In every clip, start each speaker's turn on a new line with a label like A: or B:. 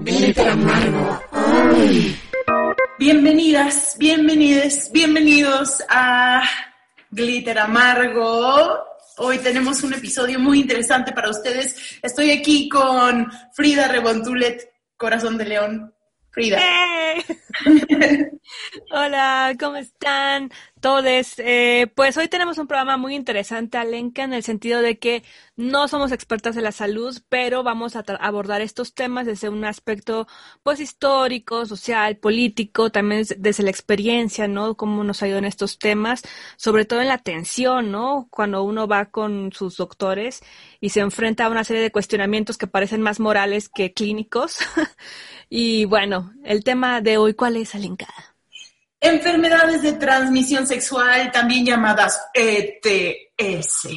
A: Glitter amargo.
B: Bienvenidas, bienvenidos, bienvenidos a Glitter Amargo. Hoy tenemos un episodio muy interesante para ustedes. Estoy aquí con Frida Rebontulet, Corazón de León. Frida.
C: Hola, ¿cómo están todos? Eh, pues hoy tenemos un programa muy interesante, Alenka, en el sentido de que no somos expertas en la salud, pero vamos a abordar estos temas desde un aspecto pues histórico, social, político, también desde la experiencia, ¿no? Cómo nos ha en estos temas, sobre todo en la atención, ¿no? Cuando uno va con sus doctores y se enfrenta a una serie de cuestionamientos que parecen más morales que clínicos. y bueno, el tema de hoy, ¿cuál es, Alenka?
B: Enfermedades de transmisión sexual, también llamadas ETS.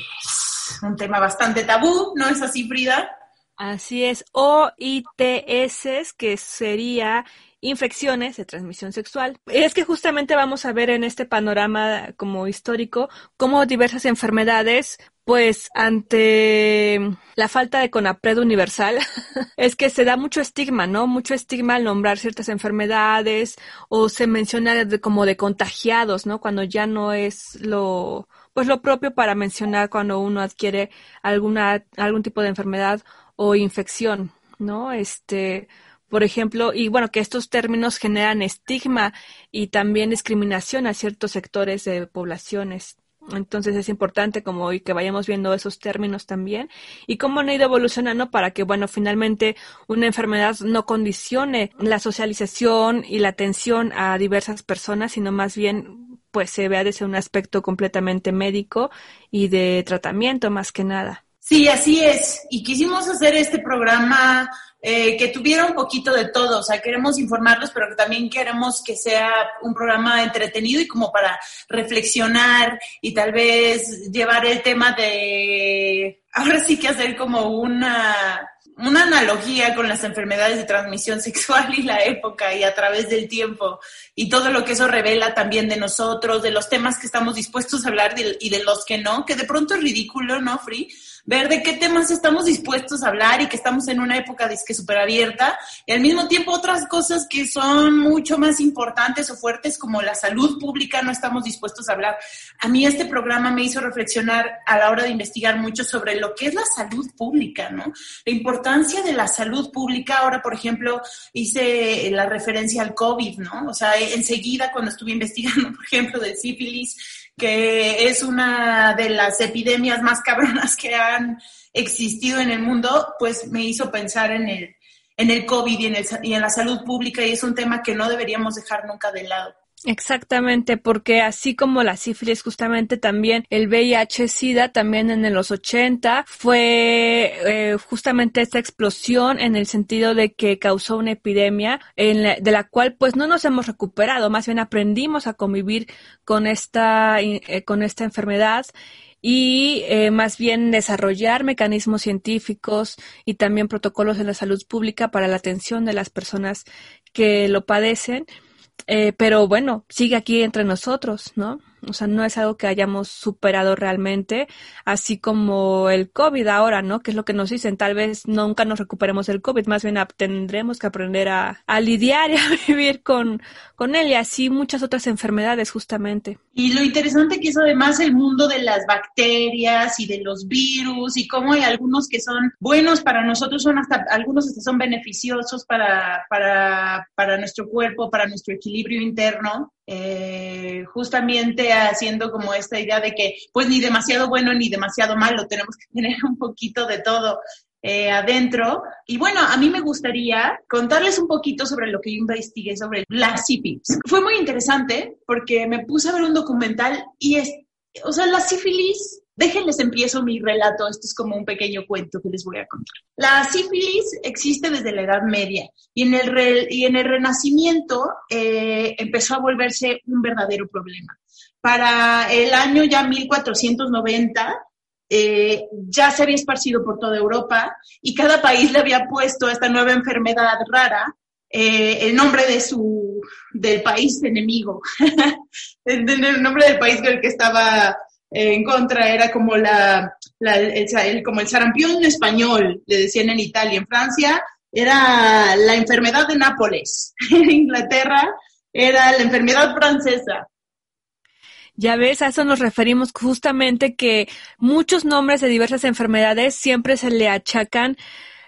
B: Un tema bastante tabú, ¿no es así, Frida?
C: Así es, o ITS, que sería infecciones de transmisión sexual. Es que justamente vamos a ver en este panorama como histórico cómo diversas enfermedades pues ante la falta de CONAPRED universal, es que se da mucho estigma, ¿no? Mucho estigma al nombrar ciertas enfermedades o se menciona como de contagiados, ¿no? Cuando ya no es lo, pues lo propio para mencionar cuando uno adquiere alguna, algún tipo de enfermedad o infección, ¿no? Este, por ejemplo, y bueno, que estos términos generan estigma y también discriminación a ciertos sectores de poblaciones. Entonces es importante como hoy que vayamos viendo esos términos también y cómo han ido evolucionando para que, bueno, finalmente una enfermedad no condicione la socialización y la atención a diversas personas, sino más bien pues se vea desde un aspecto completamente médico y de tratamiento más que nada.
B: Sí, así es. Y quisimos hacer este programa eh, que tuviera un poquito de todo. O sea, queremos informarlos, pero también queremos que sea un programa entretenido y como para reflexionar y tal vez llevar el tema de, ahora sí que hacer como una, una analogía con las enfermedades de transmisión sexual y la época y a través del tiempo y todo lo que eso revela también de nosotros, de los temas que estamos dispuestos a hablar y de los que no, que de pronto es ridículo, ¿no, Free? Ver de qué temas estamos dispuestos a hablar y que estamos en una época disque súper abierta y al mismo tiempo otras cosas que son mucho más importantes o fuertes como la salud pública no estamos dispuestos a hablar. A mí este programa me hizo reflexionar a la hora de investigar mucho sobre lo que es la salud pública, ¿no? La importancia de la salud pública. Ahora, por ejemplo, hice la referencia al COVID, ¿no? O sea, enseguida cuando estuve investigando, por ejemplo, del sífilis, que es una de las epidemias más cabronas que han existido en el mundo, pues me hizo pensar en el, en el COVID y en, el, y en la salud pública y es un tema que no deberíamos dejar nunca de lado.
C: Exactamente, porque así como la sífilis, justamente también el VIH-Sida, también en los 80, fue eh, justamente esta explosión en el sentido de que causó una epidemia en de la cual pues no nos hemos recuperado, más bien aprendimos a convivir con esta, eh, con esta enfermedad y eh, más bien desarrollar mecanismos científicos y también protocolos de la salud pública para la atención de las personas que lo padecen eh, pero bueno, sigue aquí entre nosotros, ¿no? O sea, no es algo que hayamos superado realmente, así como el COVID ahora, ¿no? Que es lo que nos dicen, tal vez nunca nos recuperemos del COVID, más bien tendremos que aprender a, lidiar y a vivir con, él y así muchas otras enfermedades justamente.
B: Y lo interesante que es además el mundo de las bacterias y de los virus y cómo hay algunos que son buenos para nosotros, son hasta, algunos hasta son beneficiosos para, para nuestro cuerpo, para nuestro equilibrio interno eh, justamente haciendo como esta idea de que pues ni demasiado bueno ni demasiado malo, tenemos que tener un poquito de todo eh, adentro. Y bueno, a mí me gustaría contarles un poquito sobre lo que yo investigué sobre la sífilis. Fue muy interesante porque me puse a ver un documental y es, o sea, la sífilis Déjenles empiezo mi relato, esto es como un pequeño cuento que les voy a contar. La sífilis existe desde la Edad Media y en el, y en el Renacimiento eh, empezó a volverse un verdadero problema. Para el año ya 1490 eh, ya se había esparcido por toda Europa y cada país le había puesto a esta nueva enfermedad rara eh, el nombre de su, del país enemigo, el, nombre del país con que estaba en contra era como la, el, como el sarampión español, le decían en Italia, en Francia, era la enfermedad de Nápoles. En Inglaterra era la enfermedad francesa.
C: Ya ves, a eso nos referimos justamente que muchos nombres de diversas enfermedades siempre se le achacan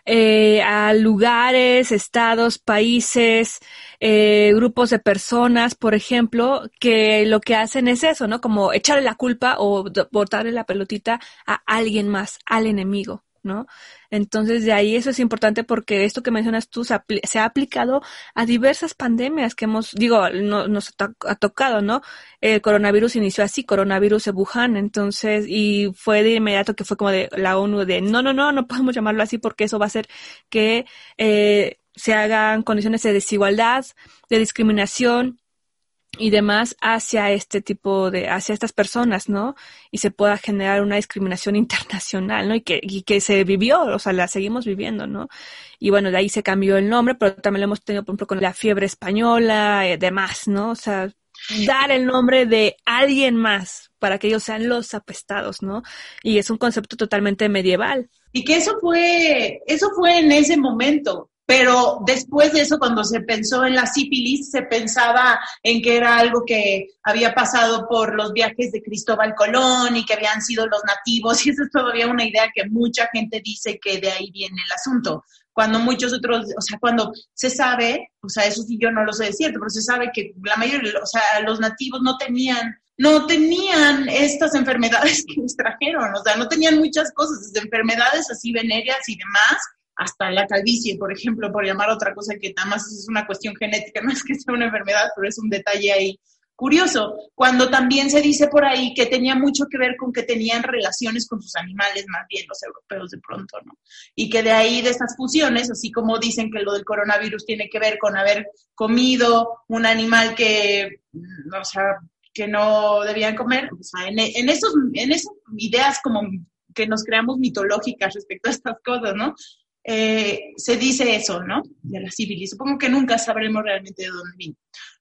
C: eh, a lugares, estados, países, eh, grupos de personas, por ejemplo, que lo que hacen es eso, ¿no? Como echarle la culpa o botarle la pelotita a alguien más, al enemigo. ¿No? Entonces, de ahí eso es importante porque esto que mencionas tú se, ha aplicado a diversas pandemias que hemos, digo, no, nos ha, tocado, ¿no? El coronavirus inició así, coronavirus de Wuhan, entonces, y fue de inmediato que fue como de la ONU de, no, no, no, no podemos llamarlo así porque eso va a hacer que eh, se hagan condiciones de desigualdad, de discriminación, y demás hacia este tipo de, hacia estas personas, ¿no? Y se pueda generar una discriminación internacional, ¿no? Y que, y que se vivió, o sea, la seguimos viviendo, ¿no? Y bueno, de ahí se cambió el nombre, pero también lo hemos tenido, por ejemplo, con la fiebre española, eh, demás, ¿no? O sea, dar el nombre de alguien más para que ellos sean los apestados, ¿no? Y es un concepto totalmente medieval.
B: Y que eso fue, eso fue en ese momento. Pero después de eso, cuando se pensó en la sífilis, se pensaba en que era algo que había pasado por los viajes de Cristóbal Colón y que habían sido los nativos, y eso es todavía una idea que mucha gente dice que de ahí viene el asunto. Cuando muchos otros, o sea, cuando se sabe, o sea, eso sí yo no lo sé de cierto, pero se sabe que la mayoría, o sea, los nativos no tenían no tenían estas enfermedades que les trajeron, o sea, no tenían muchas cosas, enfermedades así venéreas y demás, hasta la calvicie, por ejemplo, por llamar otra cosa que nada más es una cuestión genética, no es que sea una enfermedad, pero es un detalle ahí curioso, cuando también se dice por ahí que tenía mucho que ver con que tenían relaciones con sus animales, más bien los europeos de pronto, ¿no? Y que de ahí, de estas fusiones, así como dicen que lo del coronavirus tiene que ver con haber comido un animal que, mm, o sea, que no debían comer, o sea, en, en, esos, en esas ideas como que nos creamos mitológicas respecto a estas cosas, ¿no? Eh, se dice eso, ¿no? De la sífilis. Supongo que nunca sabremos realmente de dónde vino.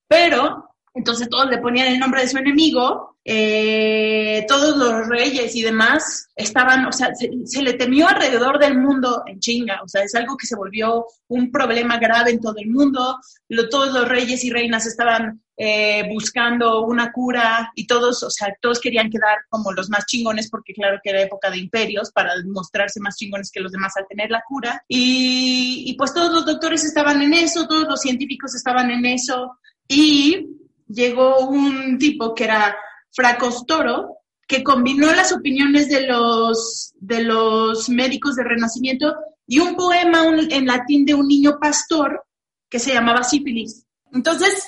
B: Pero, entonces todos le ponían el nombre de su enemigo, eh, todos los reyes y demás estaban, o sea, se, le temió alrededor del mundo en chinga, o sea, es algo que se volvió un problema grave en todo el mundo. todos los reyes y reinas estaban eh, buscando una cura y todos, o sea, todos querían quedar como los más chingones porque claro que era época de imperios para mostrarse más chingones que los demás al tener la cura. Y, y pues todos los doctores estaban en eso, todos los científicos estaban en eso y llegó un tipo que era Fracostoro, que combinó las opiniones de los, de los médicos de Renacimiento y un poema en latín de un niño pastor que se llamaba Sífilis. Entonces,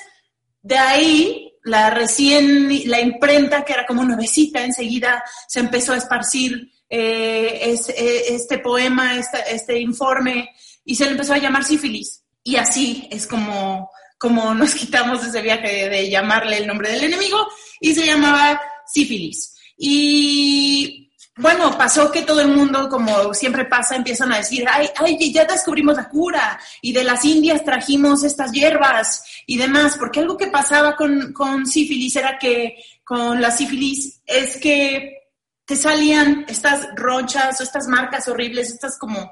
B: de ahí, la recién, la imprenta, que era como nuevecita, enseguida se empezó a esparcir eh, eh, este poema, este, este, informe, y se le empezó a llamar sífilis. Y así es como, como nos quitamos ese viaje de llamarle el nombre del enemigo, y se llamaba sífilis. Y bueno, pasó que todo el mundo, como siempre pasa, empiezan a decir, ay, ay, ya descubrimos la cura y de las Indias trajimos estas hierbas y demás, porque algo que pasaba con, con sífilis era que con la sífilis es que te salían estas ronchas o estas marcas horribles, estas como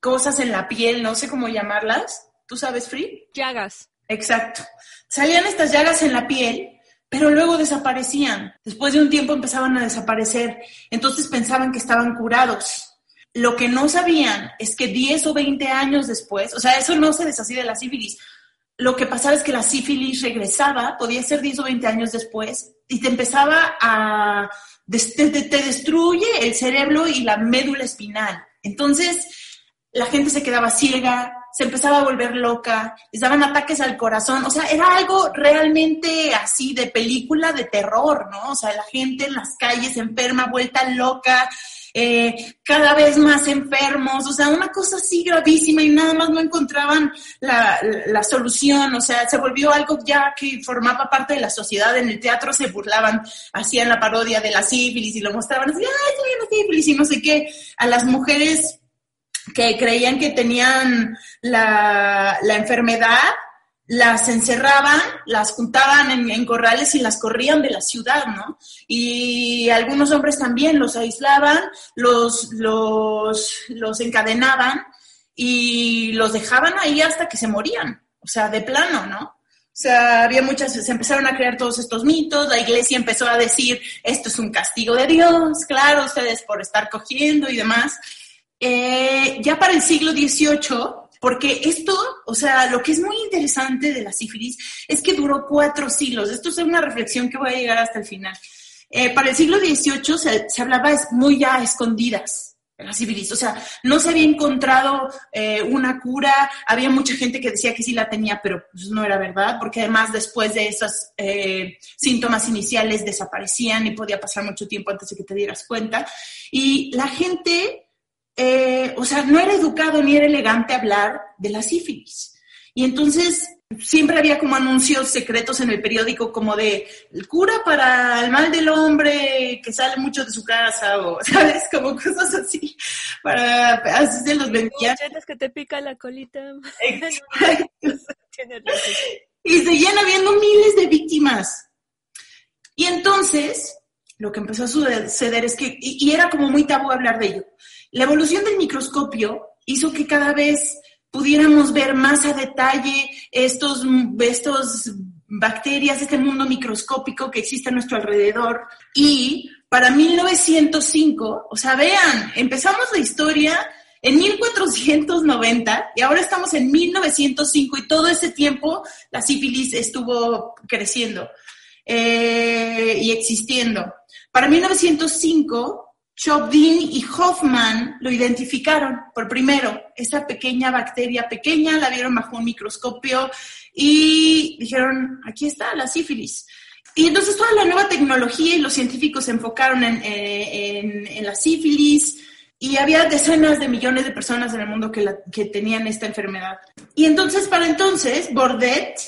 B: cosas en la piel, no sé cómo llamarlas. ¿Tú sabes, Free?
C: Llagas.
B: Exacto. Salían estas llagas en la piel pero luego desaparecían. Después de un tiempo empezaban a desaparecer. Entonces pensaban que estaban curados. Lo que no sabían es que 10 o 20 años después, o sea, eso no se deshacía de la sífilis. Lo que pasaba es que la sífilis regresaba, podía ser 10 o 20 años después, y te empezaba a... te, te destruye el cerebro y la médula espinal. Entonces, la gente se quedaba ciega, se empezaba a volver loca, les daban ataques al corazón, o sea, era algo realmente así de película de terror, ¿no? O sea, la gente en las calles enferma, vuelta loca, eh, cada vez más enfermos, o sea, una cosa así gravísima y nada más no encontraban la, la, solución, o sea, se volvió algo ya que formaba parte de la sociedad, en el teatro se burlaban, hacían la parodia de la sífilis y lo mostraban así, ay, soy una sífilis y no sé qué, a las mujeres que creían que tenían la, enfermedad, las encerraban, las juntaban en, corrales y las corrían de la ciudad, ¿no? Y algunos hombres también los aislaban, los, los, los encadenaban y los dejaban ahí hasta que se morían, o sea, de plano, ¿no? O sea, había muchas, se empezaron a crear todos estos mitos, la iglesia empezó a decir, esto es un castigo de Dios, claro, ustedes por estar cogiendo y demás. Eh, ya para el siglo XVIII, porque esto, o sea, lo que es muy interesante de la sífilis es que duró cuatro siglos. Esto es una reflexión que voy a llegar hasta el final. Eh, para el siglo XVIII se, se hablaba muy ya a escondidas, la sífilis. O sea, no se había encontrado eh, una cura. Había mucha gente que decía que sí la tenía, pero pues no era verdad, porque además después de esos eh, síntomas iniciales desaparecían y podía pasar mucho tiempo antes de que te dieras cuenta. Y la gente, eh, o sea, no era educado ni era elegante hablar de la sífilis. Y entonces siempre había como anuncios secretos en el periódico como de cura para el mal del hombre que sale mucho de su casa o, ¿sabes? Como cosas así. Para, así se los vendían.
C: que te pica la colita.
B: y seguían habiendo miles de víctimas. Y entonces, lo que empezó a suceder es que, y, y era como muy tabú hablar de ello, la evolución del microscopio hizo que cada vez pudiéramos ver más a detalle estos, estos bacterias, este mundo microscópico que existe a nuestro alrededor. Y para 1905, o sea, vean, empezamos la historia en 1490 y ahora estamos en 1905 y todo ese tiempo la sífilis estuvo creciendo eh, y existiendo. Para 1905 Chopin y Hoffman lo identificaron por primero, esa pequeña bacteria pequeña, la vieron bajo un microscopio y dijeron, aquí está la sífilis. Y entonces toda la nueva tecnología y los científicos se enfocaron en, eh, la sífilis y había decenas de millones de personas en el mundo que, que tenían esta enfermedad. Y entonces, para entonces, Bordet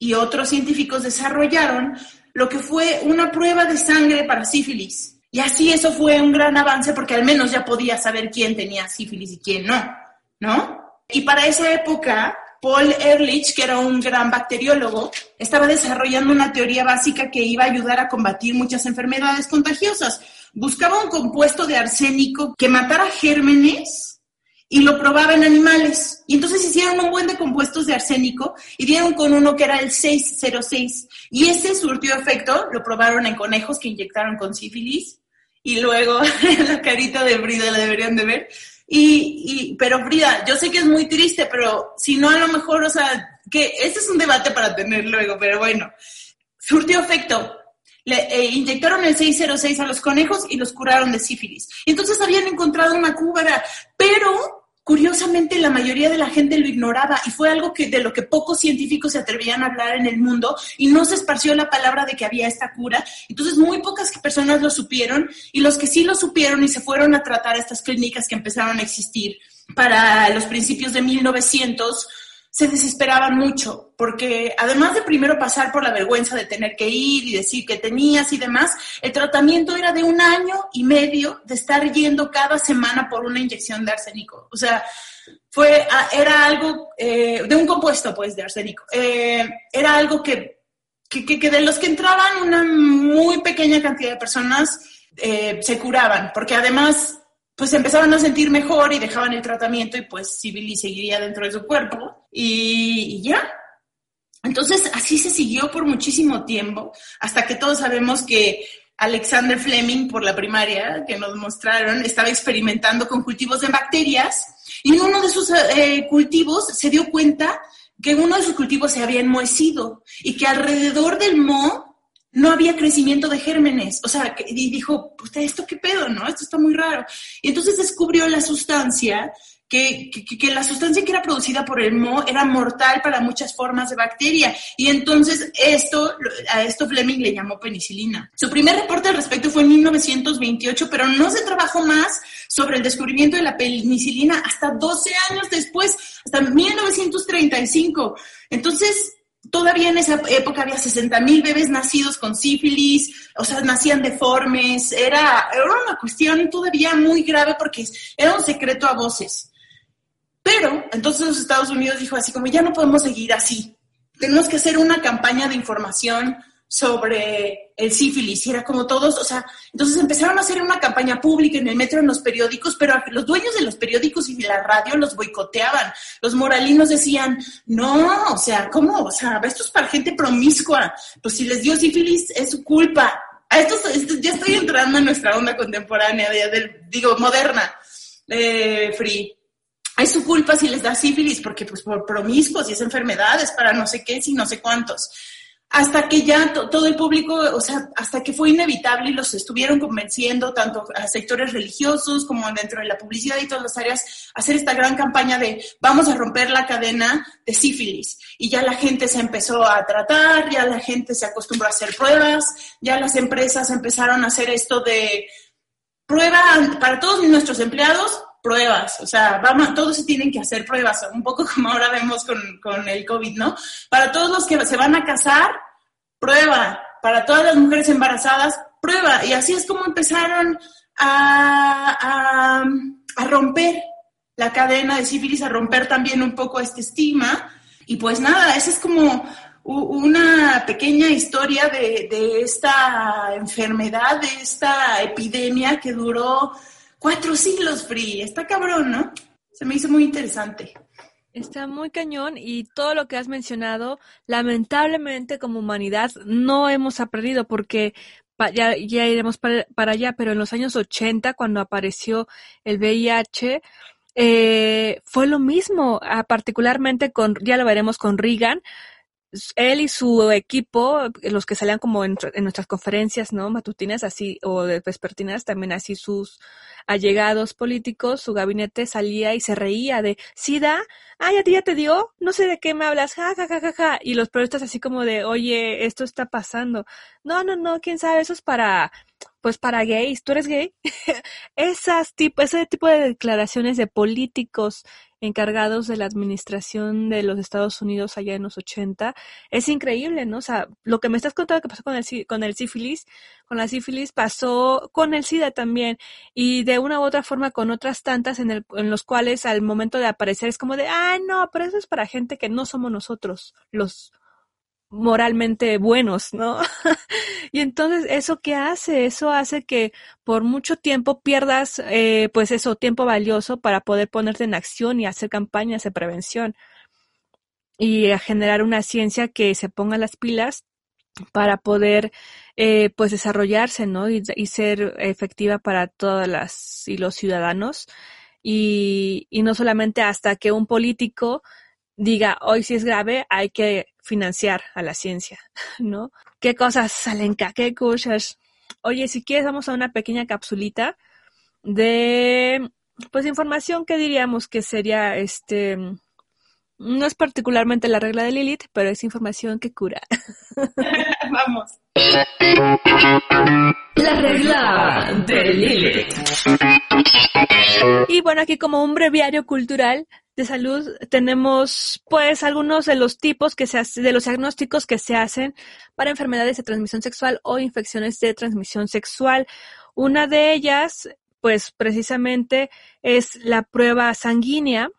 B: y otros científicos desarrollaron lo que fue una prueba de sangre para sífilis y así eso fue un gran avance porque al menos ya podía saber quién tenía sífilis y quién no, ¿no? Y para esa época, Paul Ehrlich, que era un gran bacteriólogo, estaba desarrollando una teoría básica que iba a ayudar a combatir muchas enfermedades contagiosas. Buscaba un compuesto de arsénico que matara gérmenes y lo probaba en animales. Y entonces hicieron un buen de compuestos de arsénico y dieron con uno que era el 606. Y ese surtió efecto, lo probaron en conejos que inyectaron con sífilis y luego la carita de Frida la deberían de ver. Y, y, pero Frida, yo sé que es muy triste, pero si no a lo mejor, o sea, que ese es un debate para tener luego, pero bueno, surtió efecto. Le eh, inyectaron el 606 a los conejos y los curaron de sífilis. Entonces habían encontrado una cura, pero curiosamente la mayoría de la gente lo ignoraba y fue algo que de lo que pocos científicos se atrevían a hablar en el mundo y no se esparció la palabra de que había esta cura. Entonces muy pocas personas lo supieron y los que sí lo supieron y se fueron a tratar estas clínicas que empezaron a existir para los principios de 1900 se desesperaban mucho, porque además de primero pasar por la vergüenza de tener que ir y decir que tenías y demás, el tratamiento era de un año y medio de estar yendo cada semana por una inyección de arsénico. O sea, fue, ah, era algo eh, de un compuesto, pues, de arsénico. Eh, era algo que, que, que, de los que entraban una muy pequeña cantidad de personas eh, se curaban, porque además pues empezaban a sentir mejor y dejaban el tratamiento y pues Sibili seguiría dentro de su cuerpo y, ya. Entonces así se siguió por muchísimo tiempo hasta que todos sabemos que Alexander Fleming por la primaria que nos mostraron estaba experimentando con cultivos de bacterias y en uno de sus eh, cultivos se dio cuenta que uno de sus cultivos se había enmohecido y que alrededor del moho no había crecimiento de gérmenes. O sea, y dijo, usted, ¿esto qué pedo, no? Esto está muy raro. Y entonces descubrió la sustancia, que, que, la sustancia que era producida por el moho era mortal para muchas formas de bacteria. Y entonces esto, a esto Fleming le llamó penicilina. Su primer reporte al respecto fue en 1928, pero no se trabajó más sobre el descubrimiento de la penicilina hasta 12 años después, hasta 1935. Entonces, todavía en esa época había 60 mil bebés nacidos con sífilis, o sea, nacían deformes, era, era una cuestión todavía muy grave porque era un secreto a voces. Pero entonces los Estados Unidos dijo así como, ya no podemos seguir así, tenemos que hacer una campaña de información sobre el sífilis y era como todos, o sea, entonces empezaron a hacer una campaña pública en el metro, en los periódicos, pero los dueños de los periódicos y de la radio los boicoteaban. Los moralinos decían, no, o sea, ¿cómo? O sea, esto es para gente promiscua. Pues si les dio sífilis es su culpa. A esto, ya estoy entrando en nuestra onda contemporánea, de, digo, moderna, eh, free es su culpa si les da sífilis, porque pues por promiscuos y es enfermedades para no sé qué, si no sé cuántos hasta que ya todo el público, o sea, hasta que fue inevitable y los estuvieron convenciendo, tanto a sectores religiosos como dentro de la publicidad y todas las áreas, hacer esta gran campaña de vamos a romper la cadena de sífilis. Y ya la gente se empezó a tratar, ya la gente se acostumbró a hacer pruebas, ya las empresas empezaron a hacer esto de prueba para todos nuestros empleados, pruebas, o sea, vamos, todos se tienen que hacer pruebas, un poco como ahora vemos con, con, el COVID, ¿no? Para todos los que se van a casar, prueba. Para todas las mujeres embarazadas, prueba. Y así es como empezaron a, a, romper la cadena de sífilis, a romper también un poco este estigma. Y pues nada, esa es como una pequeña historia de, de, esta enfermedad, de esta epidemia que duró Cuatro siglos, Free. Está cabrón, ¿no? Se me hizo muy interesante.
C: Está muy cañón y todo lo que has mencionado, lamentablemente como humanidad no hemos aprendido porque ya, iremos para, allá, pero en los años 80, cuando apareció el VIH, eh, fue lo mismo, ah, particularmente con, ya lo veremos con Reagan, él y su equipo, los que salían como en, nuestras conferencias, ¿no? Matutinas así, o de vespertinas, también así sus allegados políticos, su gabinete salía y se reía de, ¿Sida? Ay, a ti ya te dio, no sé de qué me hablas, ja, ja, ja, ja, ja. Y los periodistas así como de, oye, esto está pasando. No, no, no, quién sabe, eso es para, pues para gays, ¿tú eres gay? Esas tipo, ese tipo de declaraciones de políticos encargados de la administración de los Estados Unidos allá en los 80, es increíble, ¿no? O sea, lo que me estás contando que pasó con el, con el sífilis, con la sífilis pasó con el SIDA también, y de una u otra forma con otras tantas en, el, en los cuales al momento de aparecer es como de, ah, no, pero eso es para gente que no somos nosotros, los moralmente buenos, ¿no? y entonces, ¿eso qué hace? Eso hace que por mucho tiempo pierdas, eh, pues eso, tiempo valioso para poder ponerte en acción y hacer campañas de prevención y a generar una ciencia que se ponga las pilas para poder eh, pues desarrollarse, ¿no? Y, y, ser efectiva para todas las y los ciudadanos y, y no solamente hasta que un político diga, hoy si es grave, hay que financiar a la ciencia, ¿no? ¿Qué cosas salen? ¿Qué cosas? Oye, si quieres, vamos a una pequeña capsulita de, pues, información que diríamos que sería, este, no es particularmente la regla de Lilith, pero es información que cura.
B: vamos.
A: La regla de Lilith.
C: Y bueno, aquí como un breviario cultural, de salud tenemos pues algunos de los tipos que se hace, de los diagnósticos que se hacen para enfermedades de transmisión sexual o infecciones de transmisión sexual. Una de ellas pues precisamente es la prueba sanguínea.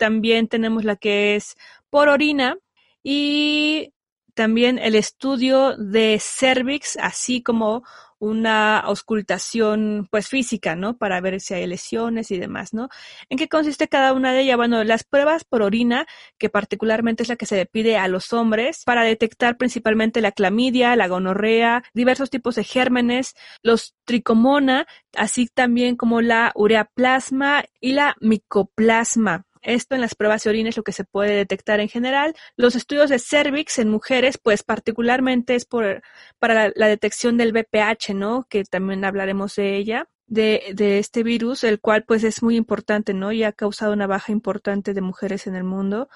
C: También tenemos la que es por orina y también el estudio de cervix, así como una auscultación pues física, ¿no? Para ver si hay lesiones y demás, ¿no? ¿En qué consiste cada una de ellas? Bueno, las pruebas por orina, que particularmente es la que se le pide a los hombres para detectar principalmente la clamidia, la gonorrea, diversos tipos de gérmenes, los tricomona, así también como la ureaplasma y la micoplasma. Esto en las pruebas de orina es lo que se puede detectar en general. Los estudios de cervix en mujeres, pues particularmente es por, para la, detección del BPH, ¿no? Que también hablaremos de ella. De, de, este virus, el cual pues es muy importante, ¿no? Y ha causado una baja importante de mujeres en el mundo.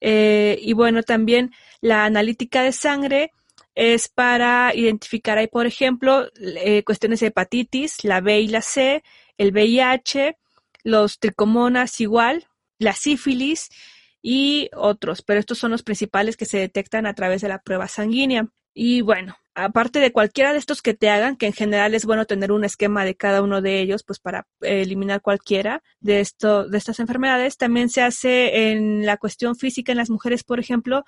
C: Eh, y bueno, también la analítica de sangre es para identificar ahí, por ejemplo, eh, cuestiones de hepatitis, la B y la C, el VIH, los tricomonas igual, la sífilis y otros, pero estos son los principales que se detectan a través de la prueba sanguínea. Y bueno, aparte de cualquiera de estos que te hagan, que en general es bueno tener un esquema de cada uno de ellos, pues para eliminar cualquiera de esto, de estas enfermedades, también se hace en la cuestión física en las mujeres, por ejemplo,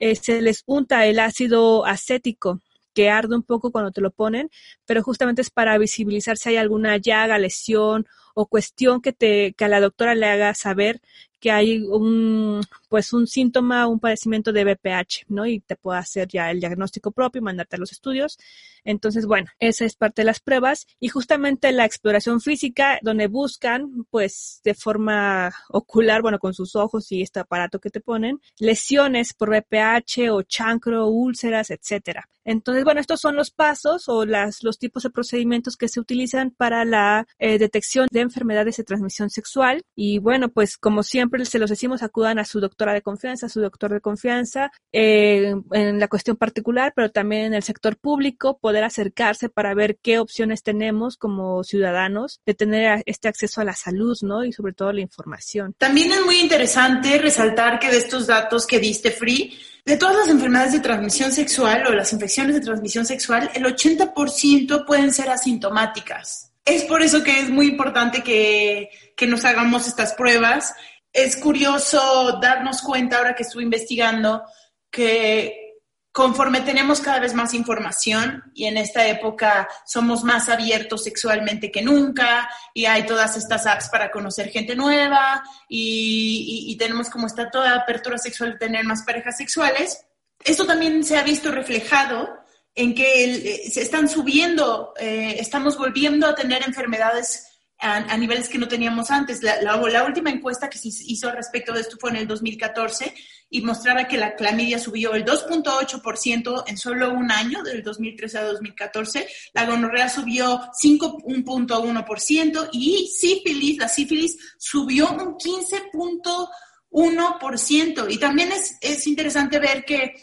C: eh, se les unta el ácido acético que arde un poco cuando te lo ponen, pero justamente es para visibilizar si hay alguna llaga, lesión o cuestión que te que a la doctora le haga saber que hay un pues un síntoma, un padecimiento de BPH, ¿no? Y te puede hacer ya el diagnóstico propio mandarte a los estudios. Entonces, bueno, esa es parte de las pruebas y justamente la exploración física donde buscan pues de forma ocular, bueno, con sus ojos y este aparato que te ponen, lesiones por BPH o chancro, úlceras, etcétera. Entonces, bueno, estos son los pasos o las, los tipos de procedimientos que se utilizan para la eh, detección de enfermedades de transmisión sexual. Y bueno, pues como siempre se los decimos, acudan a su doctora de confianza, a su doctor de confianza, eh, en la cuestión particular, pero también en el sector público, poder acercarse para ver qué opciones tenemos como ciudadanos de tener este acceso a la salud, ¿no? Y sobre todo la información.
B: También es muy interesante resaltar que de estos datos que diste, Free, de todas las enfermedades de transmisión sexual o las infecciones de transmisión sexual, el 80% pueden ser asintomáticas. Es por eso que es muy importante que, que nos hagamos estas pruebas. Es curioso darnos cuenta ahora que estuve investigando que conforme tenemos cada vez más información y en esta época somos más abiertos sexualmente que nunca y hay todas estas apps para conocer gente nueva y, tenemos como esta toda apertura sexual de tener más parejas sexuales, esto también se ha visto reflejado en que eh, se están subiendo, eh, estamos volviendo a tener enfermedades a, niveles que no teníamos antes. La, la, última encuesta que se hizo respecto de esto fue en el 2014 y mostraba que la clamidia subió el 2.8% en solo un año, del 2013 a 2014. La gonorrea subió 5.1% y sífilis, la sífilis subió un 15.1%. Y también es, es interesante ver que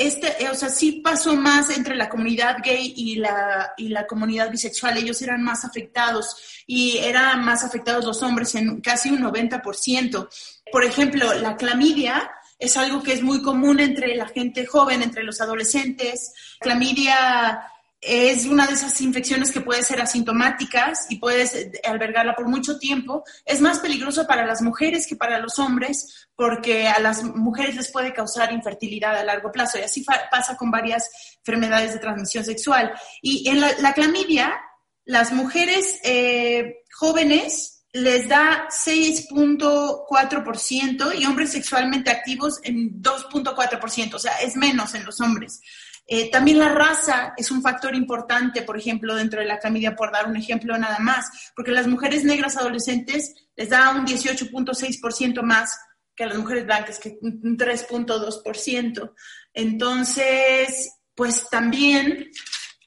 B: este, o sea, sí pasó más entre la comunidad gay y la, y la comunidad bisexual. Ellos eran más afectados y eran más afectados los hombres en casi un 90%. Por ejemplo, la clamidia es algo que es muy común entre la gente joven, entre los adolescentes. Clamidia es una de esas infecciones que puede ser asintomáticas y puedes albergarla por mucho tiempo. Es más peligroso para las mujeres que para los hombres porque a las mujeres les puede causar infertilidad a largo plazo y así pasa con varias enfermedades de transmisión sexual. Y en la, clamidia, las mujeres eh, jóvenes les da 6.4% y hombres sexualmente activos en 2.4%, o sea, es menos en los hombres. Eh, también la raza es un factor importante, por ejemplo, dentro de la clamidia, por dar un ejemplo nada más, porque las mujeres negras adolescentes les da un 18.6% más que a las mujeres blancas, que un 3.2%. Entonces, pues también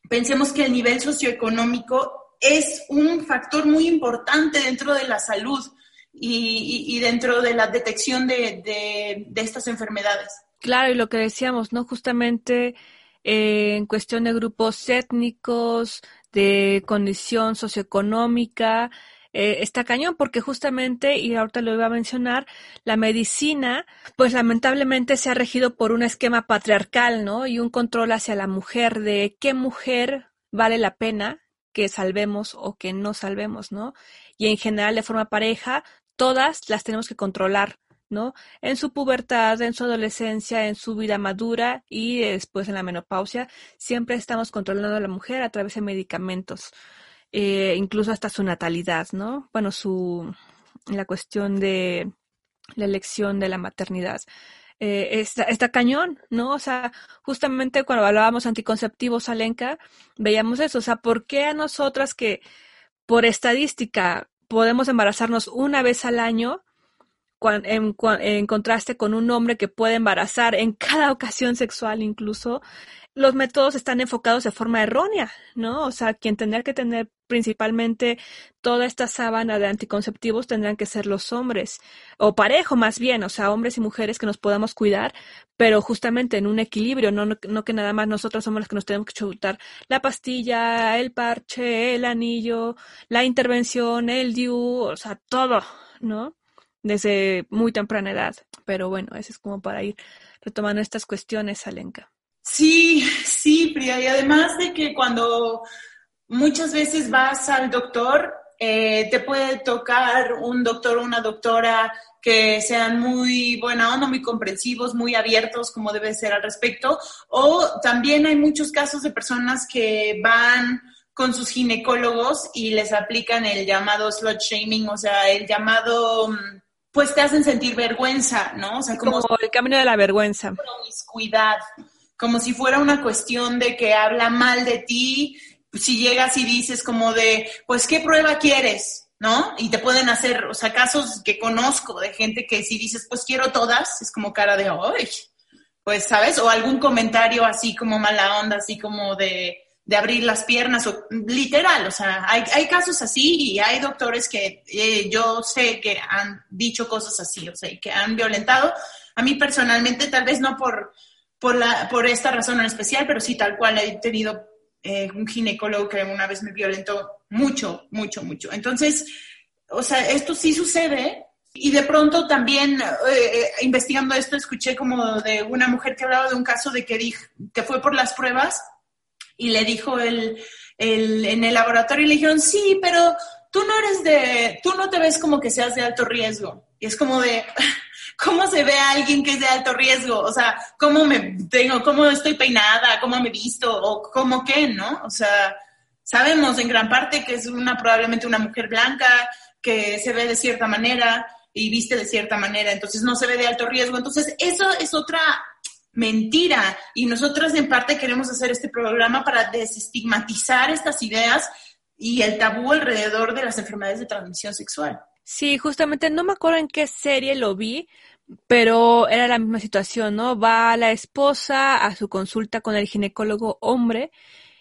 B: pensemos que el nivel socioeconómico es un factor muy importante dentro de la salud y, dentro de la detección de, de estas enfermedades.
C: Claro, y lo que decíamos, ¿no? Justamente en cuestión de grupos étnicos, de condición socioeconómica, eh, está cañón porque justamente, y ahorita lo iba a mencionar, la medicina, pues lamentablemente se ha regido por un esquema patriarcal, ¿no? Y un control hacia la mujer de qué mujer vale la pena que salvemos o que no salvemos, ¿no? Y en general de forma pareja, todas las tenemos que controlar. ¿No? En su pubertad, en su adolescencia, en su vida madura y después en la menopausia, siempre estamos controlando a la mujer a través de medicamentos, eh, incluso hasta su natalidad, ¿no? Bueno, su, la cuestión de la elección de la maternidad. Eh, está, cañón, ¿no? O sea, justamente cuando hablábamos anticonceptivos, Alenka, veíamos eso, o sea, ¿por qué a nosotras que por estadística podemos embarazarnos una vez al año, en, contraste con un hombre que puede embarazar en cada ocasión sexual incluso, los métodos están enfocados de forma errónea, ¿no? O sea, quien tendría que tener principalmente toda esta sábana de anticonceptivos tendrán que ser los hombres, o parejo más bien, o sea, hombres y mujeres que nos podamos cuidar, pero justamente en un equilibrio, no, no, que nada más nosotros somos los que nos tenemos que chutar la pastilla, el parche, el anillo, la intervención, el DIU, o sea, todo, ¿no? Desde muy temprana edad. Pero bueno, eso es como para ir retomando estas cuestiones, Alenka.
B: Sí, sí, Priya. Y además de que cuando muchas veces vas al doctor, eh, te puede tocar un doctor o una doctora que sean muy buena onda, muy comprensivos, muy abiertos como debe ser al respecto. O también hay muchos casos de personas que van con sus ginecólogos y les aplican el llamado slut shaming, o sea, el llamado, mm, pues te hacen sentir vergüenza, ¿no? O sea,
C: como, el camino de la vergüenza.
B: Promiscuidad, como si fuera una cuestión de que habla mal de ti, si llegas y dices como de, pues, ¿qué prueba quieres? ¿no? Y te pueden hacer, o sea, casos que conozco de gente que si dices, pues quiero todas, es como cara de, ¡ay! Pues, ¿sabes? O algún comentario así como mala onda, así como de, de abrir las piernas, o literal, o sea, hay, hay casos así y hay doctores que eh, yo sé que han dicho cosas así, o sea, que han violentado. A mí personalmente, tal vez no por, por, la, por esta razón en especial, pero sí tal cual he tenido eh, un ginecólogo que una vez me violentó mucho, mucho, mucho. Entonces, o sea, esto sí sucede. Y de pronto también, eh, investigando esto, escuché como de una mujer que hablaba de un caso de que, dijo, que fue por las pruebas y le dijo el, el, en el laboratorio y le dijeron, sí, pero tú no eres de, tú no te ves como que seas de alto riesgo. Y es como de, ¿cómo se ve a alguien que es de alto riesgo? O sea, ¿cómo me tengo, cómo estoy peinada, cómo me visto o cómo qué, no? O sea, sabemos en gran parte que es una probablemente una mujer blanca que se ve de cierta manera y viste de cierta manera, entonces no se ve de alto riesgo. Entonces, eso es otra mentira y nosotros en parte queremos hacer este programa para desestigmatizar estas ideas y el tabú alrededor de las enfermedades de transmisión sexual.
C: Sí, justamente no me acuerdo en qué serie lo vi, pero era la misma situación, ¿no? Va la esposa a su consulta con el ginecólogo hombre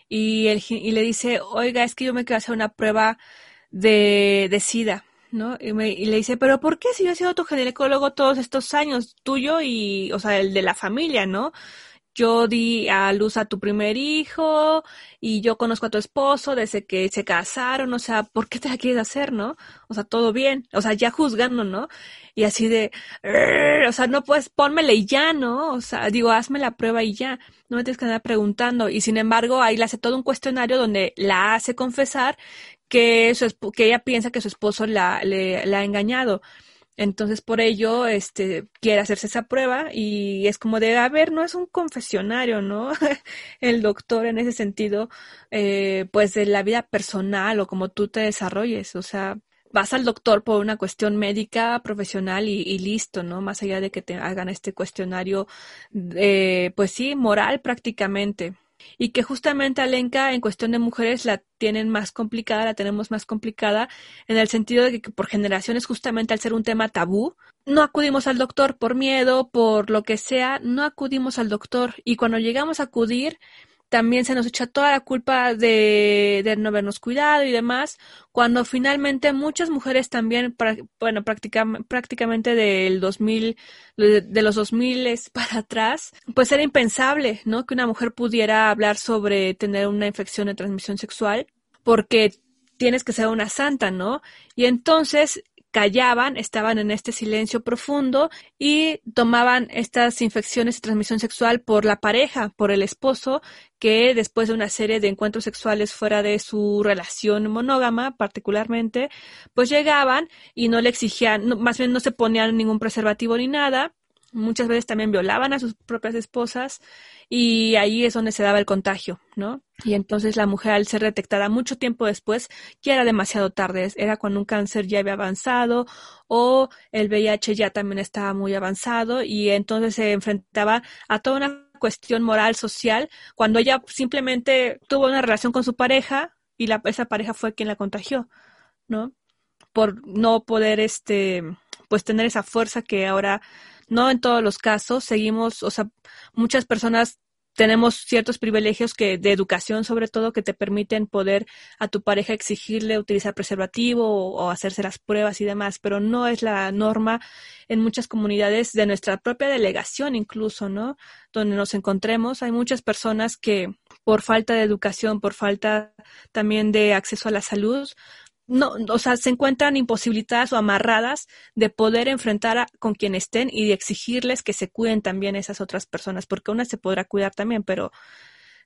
C: y, el, y le dice, oiga, es que yo me quiero hacer una prueba de, de SIDA, ¿no? Y, me, y, le dice, pero ¿por qué si yo he sido tu ginecólogo todos estos años, tuyo y, o sea, el de la familia, ¿no? yo di a luz a tu primer hijo y yo conozco a tu esposo desde que se casaron, o sea, ¿por qué te la quieres hacer, no? O sea, todo bien, o sea, ya juzgando, ¿no? Y así de, o sea, no puedes, pónmela y ya, ¿no? O sea, digo, hazme la prueba y ya, no me tienes que andar preguntando. Y sin embargo, ahí le hace todo un cuestionario donde la hace confesar que, su, que ella piensa que su esposo la, le, la ha engañado. Entonces, por ello, este, quiere hacerse esa prueba y es como de, a ver, no es un confesionario, ¿no? El doctor en ese sentido, eh, pues de la vida personal o como tú te desarrolles, o sea, vas al doctor por una cuestión médica, profesional y, y listo, ¿no? Más allá de que te hagan este cuestionario, eh, pues sí, moral prácticamente y que justamente Alenka en cuestión de mujeres la tienen más complicada, la tenemos más complicada en el sentido de que por generaciones justamente al ser un tema tabú, no acudimos al doctor por miedo, por lo que sea, no acudimos al doctor. Y cuando llegamos a acudir también se nos echa toda la culpa de, de no habernos cuidado y demás, cuando finalmente muchas mujeres también, bueno, prácticamente del 2000, de, los 2000 para atrás, pues era impensable, ¿no? Que una mujer pudiera hablar sobre tener una infección de transmisión sexual, porque tienes que ser una santa, ¿no? Y entonces callaban, estaban en este silencio profundo y tomaban estas infecciones de transmisión sexual por la pareja, por el esposo, que después de una serie de encuentros sexuales fuera de su relación monógama particularmente, pues llegaban y no le exigían, más bien no se ponían ningún preservativo ni nada, muchas veces también violaban a sus propias esposas y ahí es donde se daba el contagio, ¿no? Y entonces la mujer al ser detectada mucho tiempo después ya era demasiado tarde, era cuando un cáncer ya había avanzado o el VIH ya también estaba muy avanzado y entonces se enfrentaba a toda una cuestión moral, social, cuando ella simplemente tuvo una relación con su pareja y la, esa pareja fue quien la contagió, ¿no? Por no poder, este, pues tener esa fuerza que ahora no en todos los casos, seguimos, o sea, muchas personas tenemos ciertos privilegios que de educación sobre todo que te permiten poder a tu pareja exigirle utilizar preservativo o, hacerse las pruebas y demás, pero no es la norma en muchas comunidades de nuestra propia delegación incluso, ¿no? Donde nos encontremos, hay muchas personas que por falta de educación, por falta también de acceso a la salud, no, o sea, se encuentran imposibilitadas o amarradas de poder enfrentar con quien estén y de exigirles que se cuiden también esas otras personas, porque una se podrá cuidar también, pero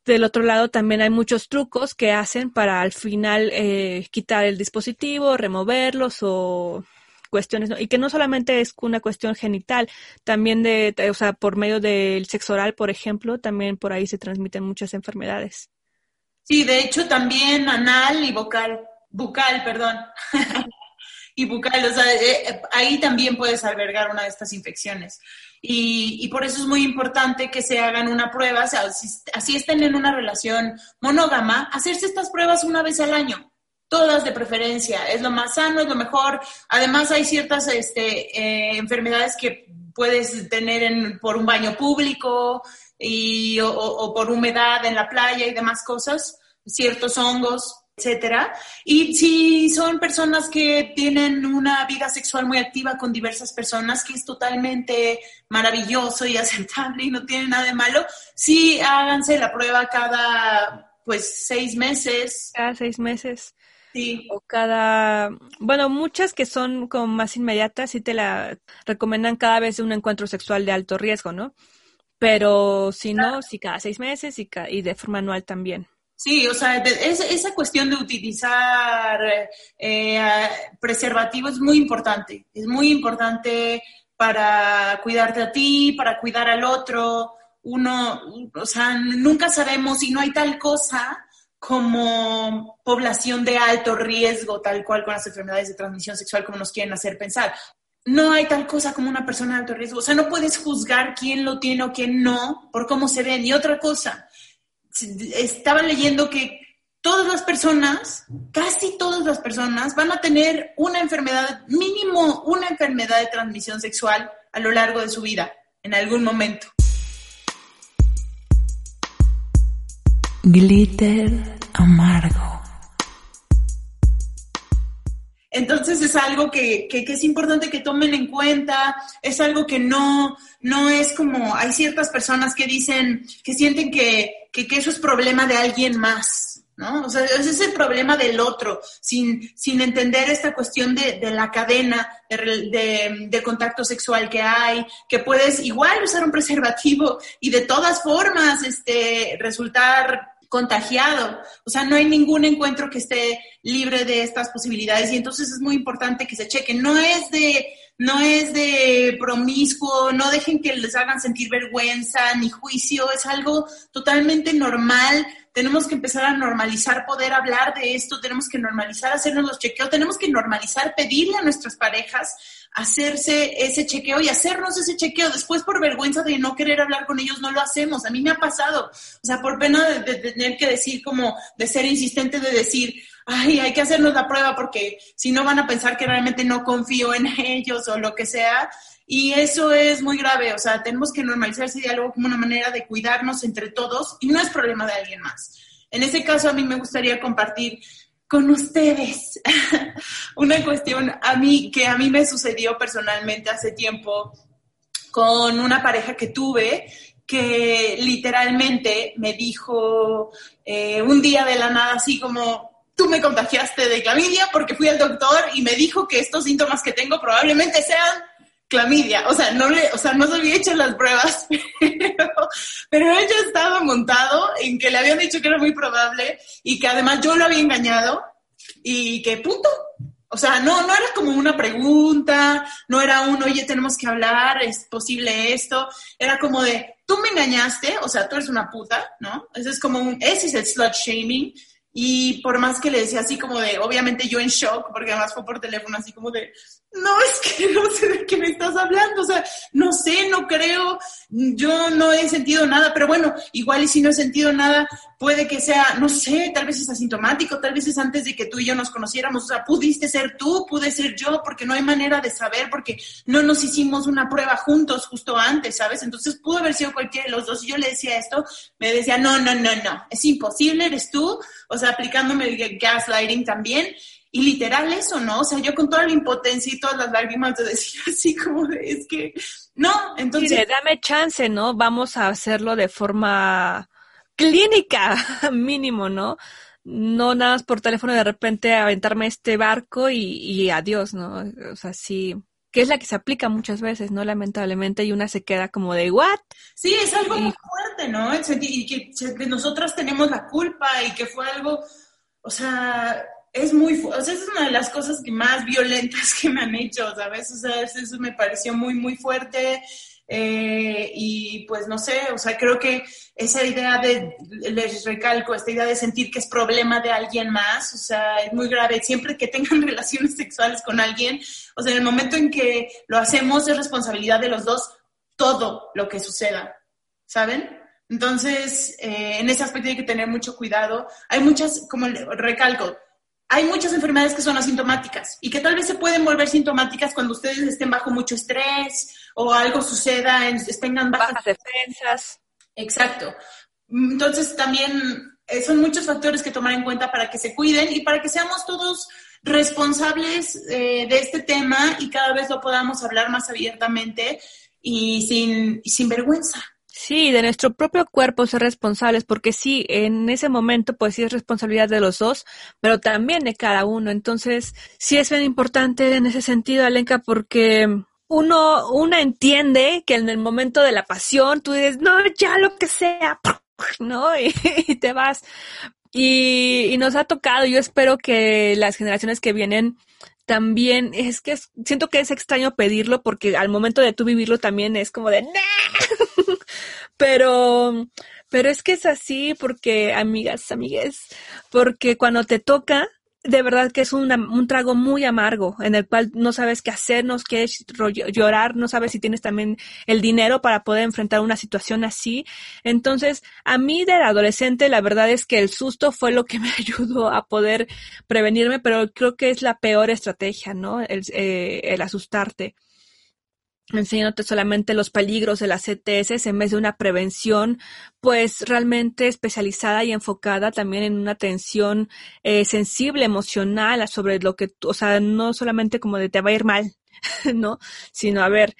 C: del otro lado también hay muchos trucos que hacen para al final eh, quitar el dispositivo, removerlos o cuestiones, ¿no? Y que no solamente es una cuestión genital, también de, o sea, por medio del sexo oral, por ejemplo, también por ahí se transmiten muchas enfermedades.
B: Sí, de hecho también anal y vocal, bucal, perdón. y bucal, o sea, eh, ahí también puedes albergar una de estas infecciones. Y, por eso es muy importante que se hagan una prueba, o sea, así estén en una relación monógama, hacerse estas pruebas una vez al año todas de preferencia, es lo más sano, es lo mejor. Además hay ciertas este, eh, enfermedades que puedes tener en, por un baño público y, o, por humedad en la playa y demás cosas, ciertos hongos, etcétera. Y si son personas que tienen una vida sexual muy activa con diversas personas, que es totalmente maravilloso y aceptable y no tiene nada de malo, sí háganse la prueba cada pues seis meses.
C: Cada seis meses.
B: Sí.
C: O cada, bueno, muchas que son como más inmediatas sí te la recomiendan cada vez un encuentro sexual de alto riesgo, ¿no? Pero si no, sí cada seis meses y, y de forma anual también.
B: Sí, o sea, esa cuestión de utilizar eh, preservativo es muy importante. Es muy importante para cuidarte a ti, para cuidar al otro. Uno, o sea, nunca sabemos si no hay tal cosa como población de alto riesgo, tal cual con las enfermedades de transmisión sexual, como nos quieren hacer pensar. No hay tal cosa como una persona de alto riesgo. O sea, no puedes juzgar quién lo tiene o quién no por cómo se ven. Y otra cosa, estaba leyendo que todas las personas, casi todas las personas, van a tener una enfermedad, mínimo una enfermedad de transmisión sexual a lo largo de su vida, en algún momento.
A: Glitter amargo.
B: Entonces es algo que, es importante que tomen en cuenta, es algo que no, no es como, hay ciertas personas que dicen, que sienten que, eso es problema de alguien más, ¿no? O sea, ese es el problema del otro, sin, sin entender esta cuestión de, la cadena de, de, contacto sexual que hay, que puedes igual usar un preservativo y de todas formas este, resultar contagiado. O sea, no hay ningún encuentro que esté libre de estas posibilidades y entonces es muy importante que se cheque. No es de, no es de promiscuo, no dejen que les hagan sentir vergüenza ni juicio, es algo totalmente normal. Tenemos que empezar a normalizar poder hablar de esto, tenemos que normalizar hacernos los chequeos, tenemos que normalizar pedirle a nuestras parejas hacerse ese chequeo y hacernos ese chequeo. Después, por vergüenza de no querer hablar con ellos, no lo hacemos. A mí me ha pasado. O sea, por pena de, tener que decir como, de ser insistente, de decir, ay, hay que hacernos la prueba porque si no van a pensar que realmente no confío en ellos o lo que sea. Y eso es muy grave. O sea, tenemos que normalizar ese diálogo como una manera de cuidarnos entre todos y no es problema de alguien más. En ese caso, a mí me gustaría compartir con ustedes una cuestión a mí que a mí me sucedió personalmente hace tiempo con una pareja que tuve que literalmente me dijo eh, un día de la nada así como tú me contagiaste de clamidia porque fui al doctor y me dijo que estos síntomas que tengo probablemente sean clamidia. O sea, no le, o sea, no se había hecho las pruebas, pero, pero ella estaba montado en que le habían dicho que era muy probable y que además yo lo había engañado y que punto. O sea, no, no era como una pregunta, no era un, oye, tenemos que hablar, es posible esto. Era como de, tú me engañaste, o sea, tú eres una puta, ¿no? Ese es como un, ese es el slut shaming. Y por más que le decía así como de, obviamente yo en shock, porque además fue por teléfono así como de, no, es que no sé de qué me estás hablando, o sea, no sé, no creo, yo no he sentido nada, pero bueno, igual y si no he sentido nada, puede que sea, no sé, tal vez es asintomático, tal vez es antes de que tú y yo nos conociéramos, o sea, pudiste ser tú, pude ser yo, porque no hay manera de saber, porque no nos hicimos una prueba juntos justo antes, ¿sabes? Entonces pudo haber sido cualquiera de los dos, y yo le decía esto, me decía, no, no, no, no, es imposible, eres tú, o sea, aplicándome el gaslighting también, y literal eso, ¿no? O sea, yo con toda la impotencia y todas las lágrimas de decir así como de, es que, no, entonces...
C: dame chance, ¿no? Vamos a hacerlo de forma clínica, mínimo, ¿no? No nada más por teléfono de repente aventarme este barco y, y adiós, ¿no? O sea, sí, que es la que se aplica muchas veces, ¿no? Lamentablemente, y una se queda como de, ¿what?
B: Sí, es algo muy fuerte, ¿no? Y que, que nosotras tenemos la culpa y que fue algo, o sea, es muy, o sea, es una de las cosas que más violentas que me han hecho, ¿sabes? O sea, eso me pareció muy, muy fuerte. Eh, y pues no sé, o sea, creo que esa idea de, les recalco, esta idea de sentir que es problema de alguien más, o sea, es muy grave. Siempre que tengan relaciones sexuales con alguien, o sea, en el momento en que lo hacemos es responsabilidad de los dos todo lo que suceda, ¿saben? Entonces, eh, en ese aspecto hay que tener mucho cuidado. Hay muchas, como recalco, hay muchas enfermedades que son asintomáticas y que tal vez se pueden volver sintomáticas cuando ustedes estén bajo mucho estrés o algo suceda, tengan bajas, defensas. Exacto. Entonces también eh, son muchos factores que tomar en cuenta para que se cuiden y para que seamos todos responsables eh, de este tema y cada vez lo podamos hablar más abiertamente y sin, y sin vergüenza.
C: Sí, de nuestro propio cuerpo ser responsables, porque sí, en ese momento pues sí es responsabilidad de los dos, pero también de cada uno. Entonces, sí es bien importante en ese sentido, Alenka, porque uno, uno entiende que en el momento de la pasión tú dices, no, ya lo que sea, ¿no? Y, te vas. Y, y nos ha tocado, yo espero que las generaciones que vienen también es que siento que es extraño pedirlo porque al momento de tú vivirlo también es como de pero pero es que es así porque amigas, amigues, porque cuando te toca de verdad que es un trago muy amargo en el cual no sabes qué hacer, no quieres llorar, no sabes si tienes también el dinero para poder enfrentar una situación así. Entonces, a mí del adolescente, la verdad es que el susto fue lo que me ayudó a poder prevenirme, pero creo que es la peor estrategia, ¿no? El, eh, el asustarte enseñándote solamente los peligros de las CTS en vez de una prevención, pues realmente especializada y enfocada también en una atención eh, sensible, emocional sobre lo que, o sea, no solamente como de te va a ir mal, ¿no? Sino, a ver,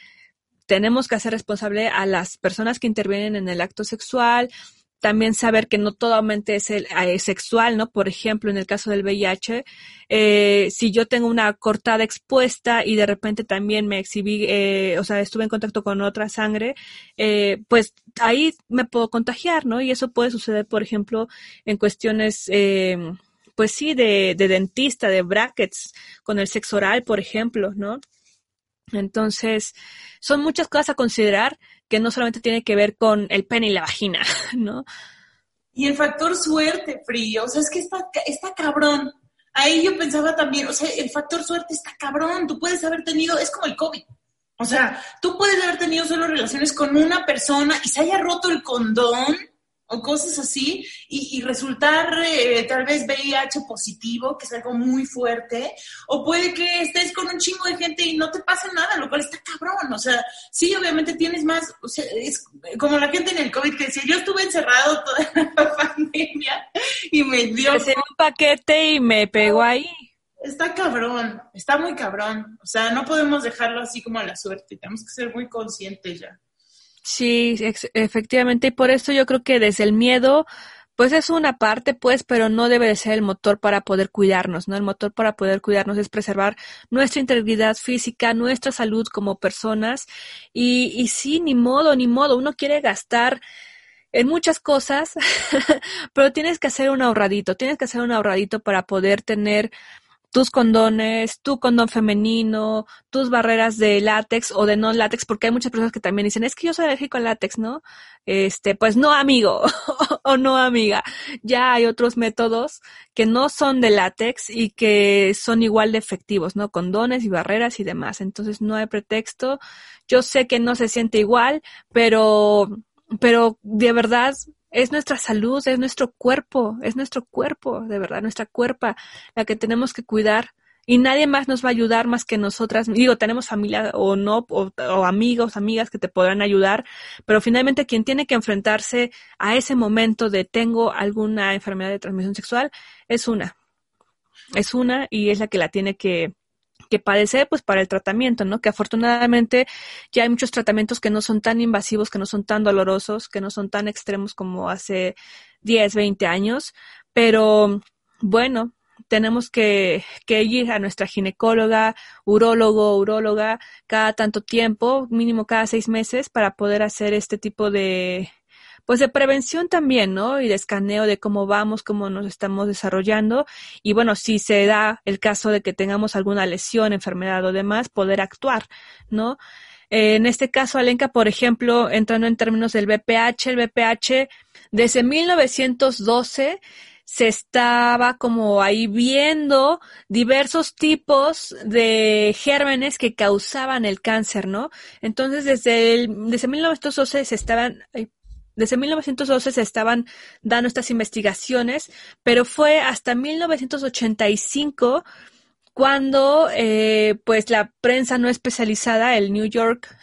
C: tenemos que hacer responsable a las personas que intervienen en el acto sexual, también saber que no totalmente es el, eh, sexual, ¿no? Por ejemplo, en el caso del VIH, eh, si yo tengo una cortada expuesta y de repente también me exhibí, eh, o sea, estuve en contacto con otra sangre, eh, pues ahí me puedo contagiar, ¿no? Y eso puede suceder, por ejemplo, en cuestiones, eh, pues sí, de, de dentista, de brackets, con el sexo oral, por ejemplo, ¿no? Entonces, son muchas cosas a considerar que no solamente tiene que ver con el pene y la vagina, ¿no?
B: Y el factor suerte, frío, o sea, es que está, está cabrón. Ahí yo pensaba también, o sea, el factor suerte está cabrón, tú puedes haber tenido, es como el COVID. O sea, tú puedes haber tenido solo relaciones con una persona y se haya roto el condón o cosas así, y, resultar eh, tal vez VIH positivo, que es algo muy fuerte, o puede que estés con un chingo de gente y no te pase nada, lo cual está cabrón, o sea, sí, obviamente tienes más, o sea, es como la gente en el COVID que decía, yo estuve encerrado toda la pandemia y me dio...
C: un paquete y me pegó ahí.
B: Está cabrón, está muy cabrón, o sea, no podemos dejarlo así como a la suerte, tenemos que ser muy conscientes ya.
C: Sí, efectivamente, y por eso yo creo que desde el miedo, pues es una parte, pues, pero no debe de ser el motor para poder cuidarnos, ¿no? El motor para poder cuidarnos es preservar nuestra integridad física, nuestra salud como personas, y, y sí, ni modo, ni modo, uno quiere gastar en muchas cosas, pero tienes que hacer un ahorradito, tienes que hacer un ahorradito para poder tener tus condones, tu condón femenino, tus barreras de látex o de no látex, porque hay muchas personas que también dicen, es que yo soy alérgico al látex, ¿no? Este, pues no, amigo o no, amiga. Ya hay otros métodos que no son de látex y que son igual de efectivos, ¿no? Condones y barreras y demás. Entonces no hay pretexto. Yo sé que no se siente igual, pero, pero de verdad es nuestra salud, es nuestro cuerpo, es nuestro cuerpo, de verdad, nuestra cuerpa, la que tenemos que cuidar. Y nadie más nos va a ayudar más que nosotras. Digo, tenemos familia o no, o, amigos, amigas que te podrán ayudar, pero finalmente quien tiene que enfrentarse a ese momento de tengo alguna enfermedad de transmisión sexual es una. Es una y es la que la tiene que, que padece pues para el tratamiento, ¿no? Que afortunadamente ya hay muchos tratamientos que no son tan invasivos, que no son tan dolorosos, que no son tan extremos como hace 10, 20 años, pero bueno, tenemos que, que ir a nuestra ginecóloga, urólogo, uróloga, cada tanto tiempo, mínimo cada seis meses, para poder hacer este tipo de, pues de prevención también, ¿no? Y de escaneo de cómo vamos, cómo nos estamos desarrollando. Y bueno, si se da el caso de que tengamos alguna lesión, enfermedad o demás, poder actuar, ¿no? en este caso, Alenka, por ejemplo, entrando en términos del BPH, el BPH desde 1912 se estaba como ahí viendo diversos tipos de gérmenes que causaban el cáncer, ¿no? Entonces, desde, el, desde 1912 se estaban, desde 1912 se estaban dando estas investigaciones, pero fue hasta 1985 cuando eh, pues la prensa no especializada, el New York,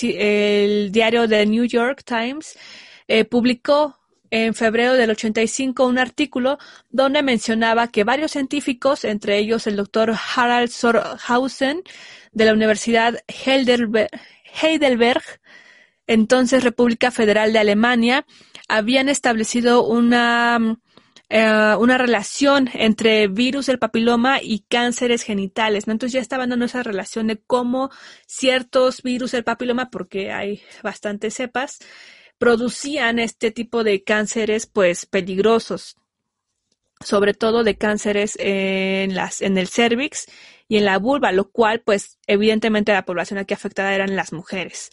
C: el diario de New York Times, eh, publicó en febrero del 85 un artículo donde mencionaba que varios científicos, entre ellos el doctor Harald Sorhausen de la Universidad Heidelberg, entonces República Federal de Alemania, habían establecido una, eh, una relación entre virus del papiloma y cánceres genitales. Entonces ya estaban dando esa relación de cómo ciertos virus del papiloma, porque hay bastantes cepas, producían este tipo de cánceres pues peligrosos, sobre todo de cánceres en las en el cervix y en la vulva, lo cual pues evidentemente la población aquí afectada eran las mujeres.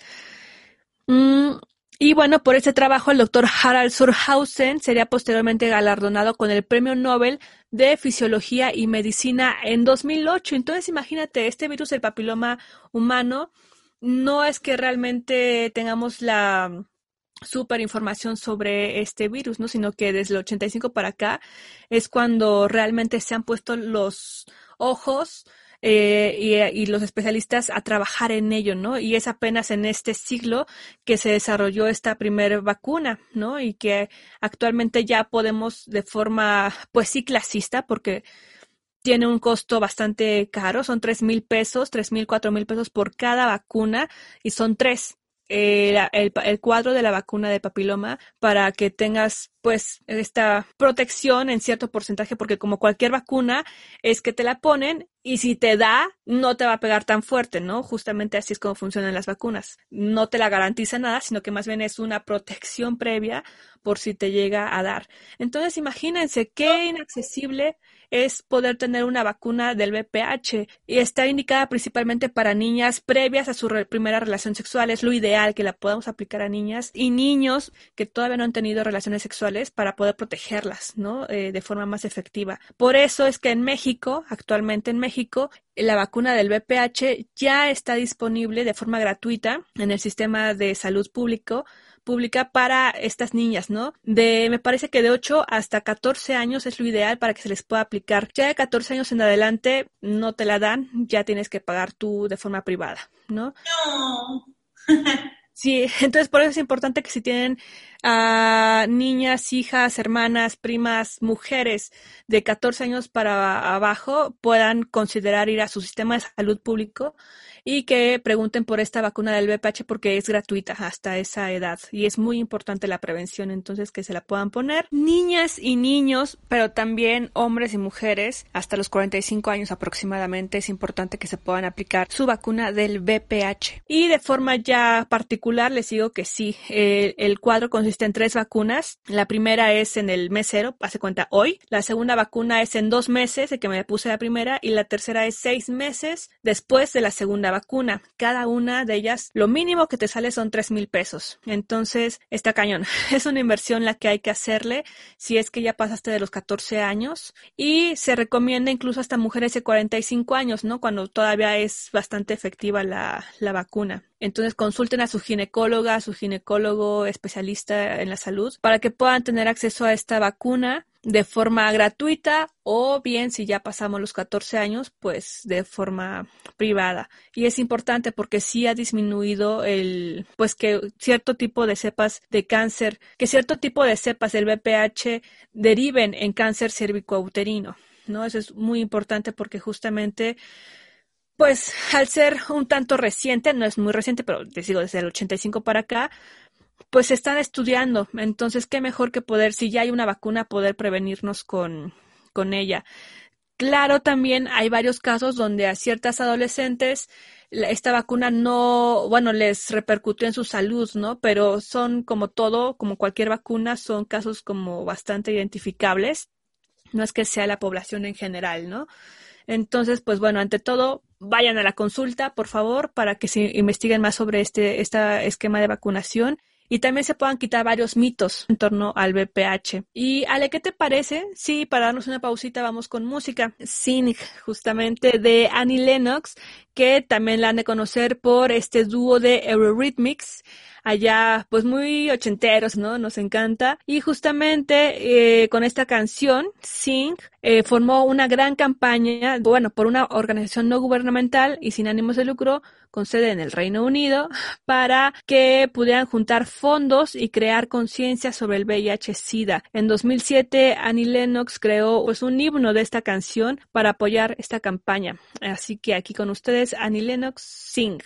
C: Mm, y bueno, por este trabajo el doctor Harald Surhausen sería posteriormente galardonado con el Premio Nobel de Fisiología y Medicina en 2008. Entonces imagínate, este virus del papiloma humano no es que realmente tengamos la super información sobre este virus, ¿no? Sino que desde el 85 para acá es cuando realmente se han puesto los ojos eh, y, los especialistas a trabajar en ello, ¿no? Y es apenas en este siglo que se desarrolló esta primera vacuna, ¿no? Y que actualmente ya podemos de forma, pues sí, clasista, porque tiene un costo bastante caro, son tres mil pesos, tres mil, cuatro mil pesos por cada vacuna y son tres el, el, cuadro de la vacuna de papiloma para que tengas pues esta protección en cierto porcentaje porque como cualquier vacuna es que te la ponen y si te da no te va a pegar tan fuerte, ¿no? Justamente así es como funcionan las vacunas. No te la garantiza nada, sino que más bien es una protección previa por si te llega a dar. Entonces imagínense qué inaccesible es poder tener una vacuna del VPH y está indicada principalmente para niñas previas a su primera relación sexual. Es lo ideal que la podamos aplicar a niñas y niños que todavía no han tenido relaciones sexuales para poder protegerlas, ¿no? Eh, de forma más efectiva. Por eso es que en México, actualmente en México, la vacuna del VPH ya está disponible de forma gratuita en el sistema de salud público pública para estas niñas, ¿no? De, me parece que de 8 hasta 14 años es lo ideal para que se les pueda aplicar. Ya de 14 años en adelante no te la dan, ya tienes que pagar tú de forma privada, ¿no?
B: No.
C: Sí, entonces por eso es importante que si tienen a niñas, hijas, hermanas, primas, mujeres de 14 años para abajo puedan considerar ir a su sistema de salud público y que pregunten por esta vacuna del VPH porque es gratuita hasta esa edad y es muy importante la prevención, entonces que se la puedan poner niñas y niños, pero también hombres y mujeres hasta los 45 años aproximadamente es importante que se puedan aplicar su vacuna del VPH. Y de forma ya particular les digo que sí, el, el cuadro consiste en tres vacunas. La primera es en el mes cero, hace cuenta hoy. La segunda vacuna es en dos meses de que me puse la primera y la tercera es seis meses después de la segunda vacuna. Cada una de ellas, lo mínimo que te sale son tres mil pesos. Entonces, está cañón. Es una inversión la que hay que hacerle si es que ya pasaste de los 14 años y se recomienda incluso hasta mujeres de 45 años, ¿no? Cuando todavía es bastante efectiva la, la vacuna. Entonces consulten a su ginecóloga, a su ginecólogo especialista en la salud para que puedan tener acceso a esta vacuna de forma gratuita o bien si ya pasamos los 14 años, pues de forma privada. Y es importante porque sí ha disminuido el, pues que cierto tipo de cepas de cáncer, que cierto tipo de cepas del BPH deriven en cáncer cervicouterino. ¿no? Eso es muy importante porque justamente pues al ser un tanto reciente, no es muy reciente, pero les digo desde el 85 para acá, pues se están estudiando. Entonces, qué mejor que poder, si ya hay una vacuna, poder prevenirnos con, con ella.
D: Claro, también hay varios casos donde a ciertas adolescentes esta vacuna no, bueno, les repercutió en su salud, ¿no? Pero son como todo, como cualquier vacuna, son casos como bastante identificables. No es que sea la población en general, ¿no? Entonces, pues bueno, ante todo, vayan a la consulta, por favor, para que se investiguen más sobre este, este esquema de vacunación y también se puedan quitar varios mitos en torno al BPH. Y Ale, ¿qué te parece? Sí, para darnos una pausita vamos con música. Sing, justamente de Annie Lennox, que también la han de conocer por este dúo de Eurythmics allá pues muy ochenteros, ¿no? Nos encanta. Y justamente eh, con esta canción, Sing, eh, formó una gran campaña, bueno, por una organización no gubernamental y sin ánimos de lucro, con sede en el Reino Unido, para que pudieran juntar fondos y crear conciencia sobre el VIH-Sida. En 2007, Annie Lennox creó pues un himno de esta canción para apoyar esta campaña. Así que aquí con ustedes, Annie Lennox, Sing.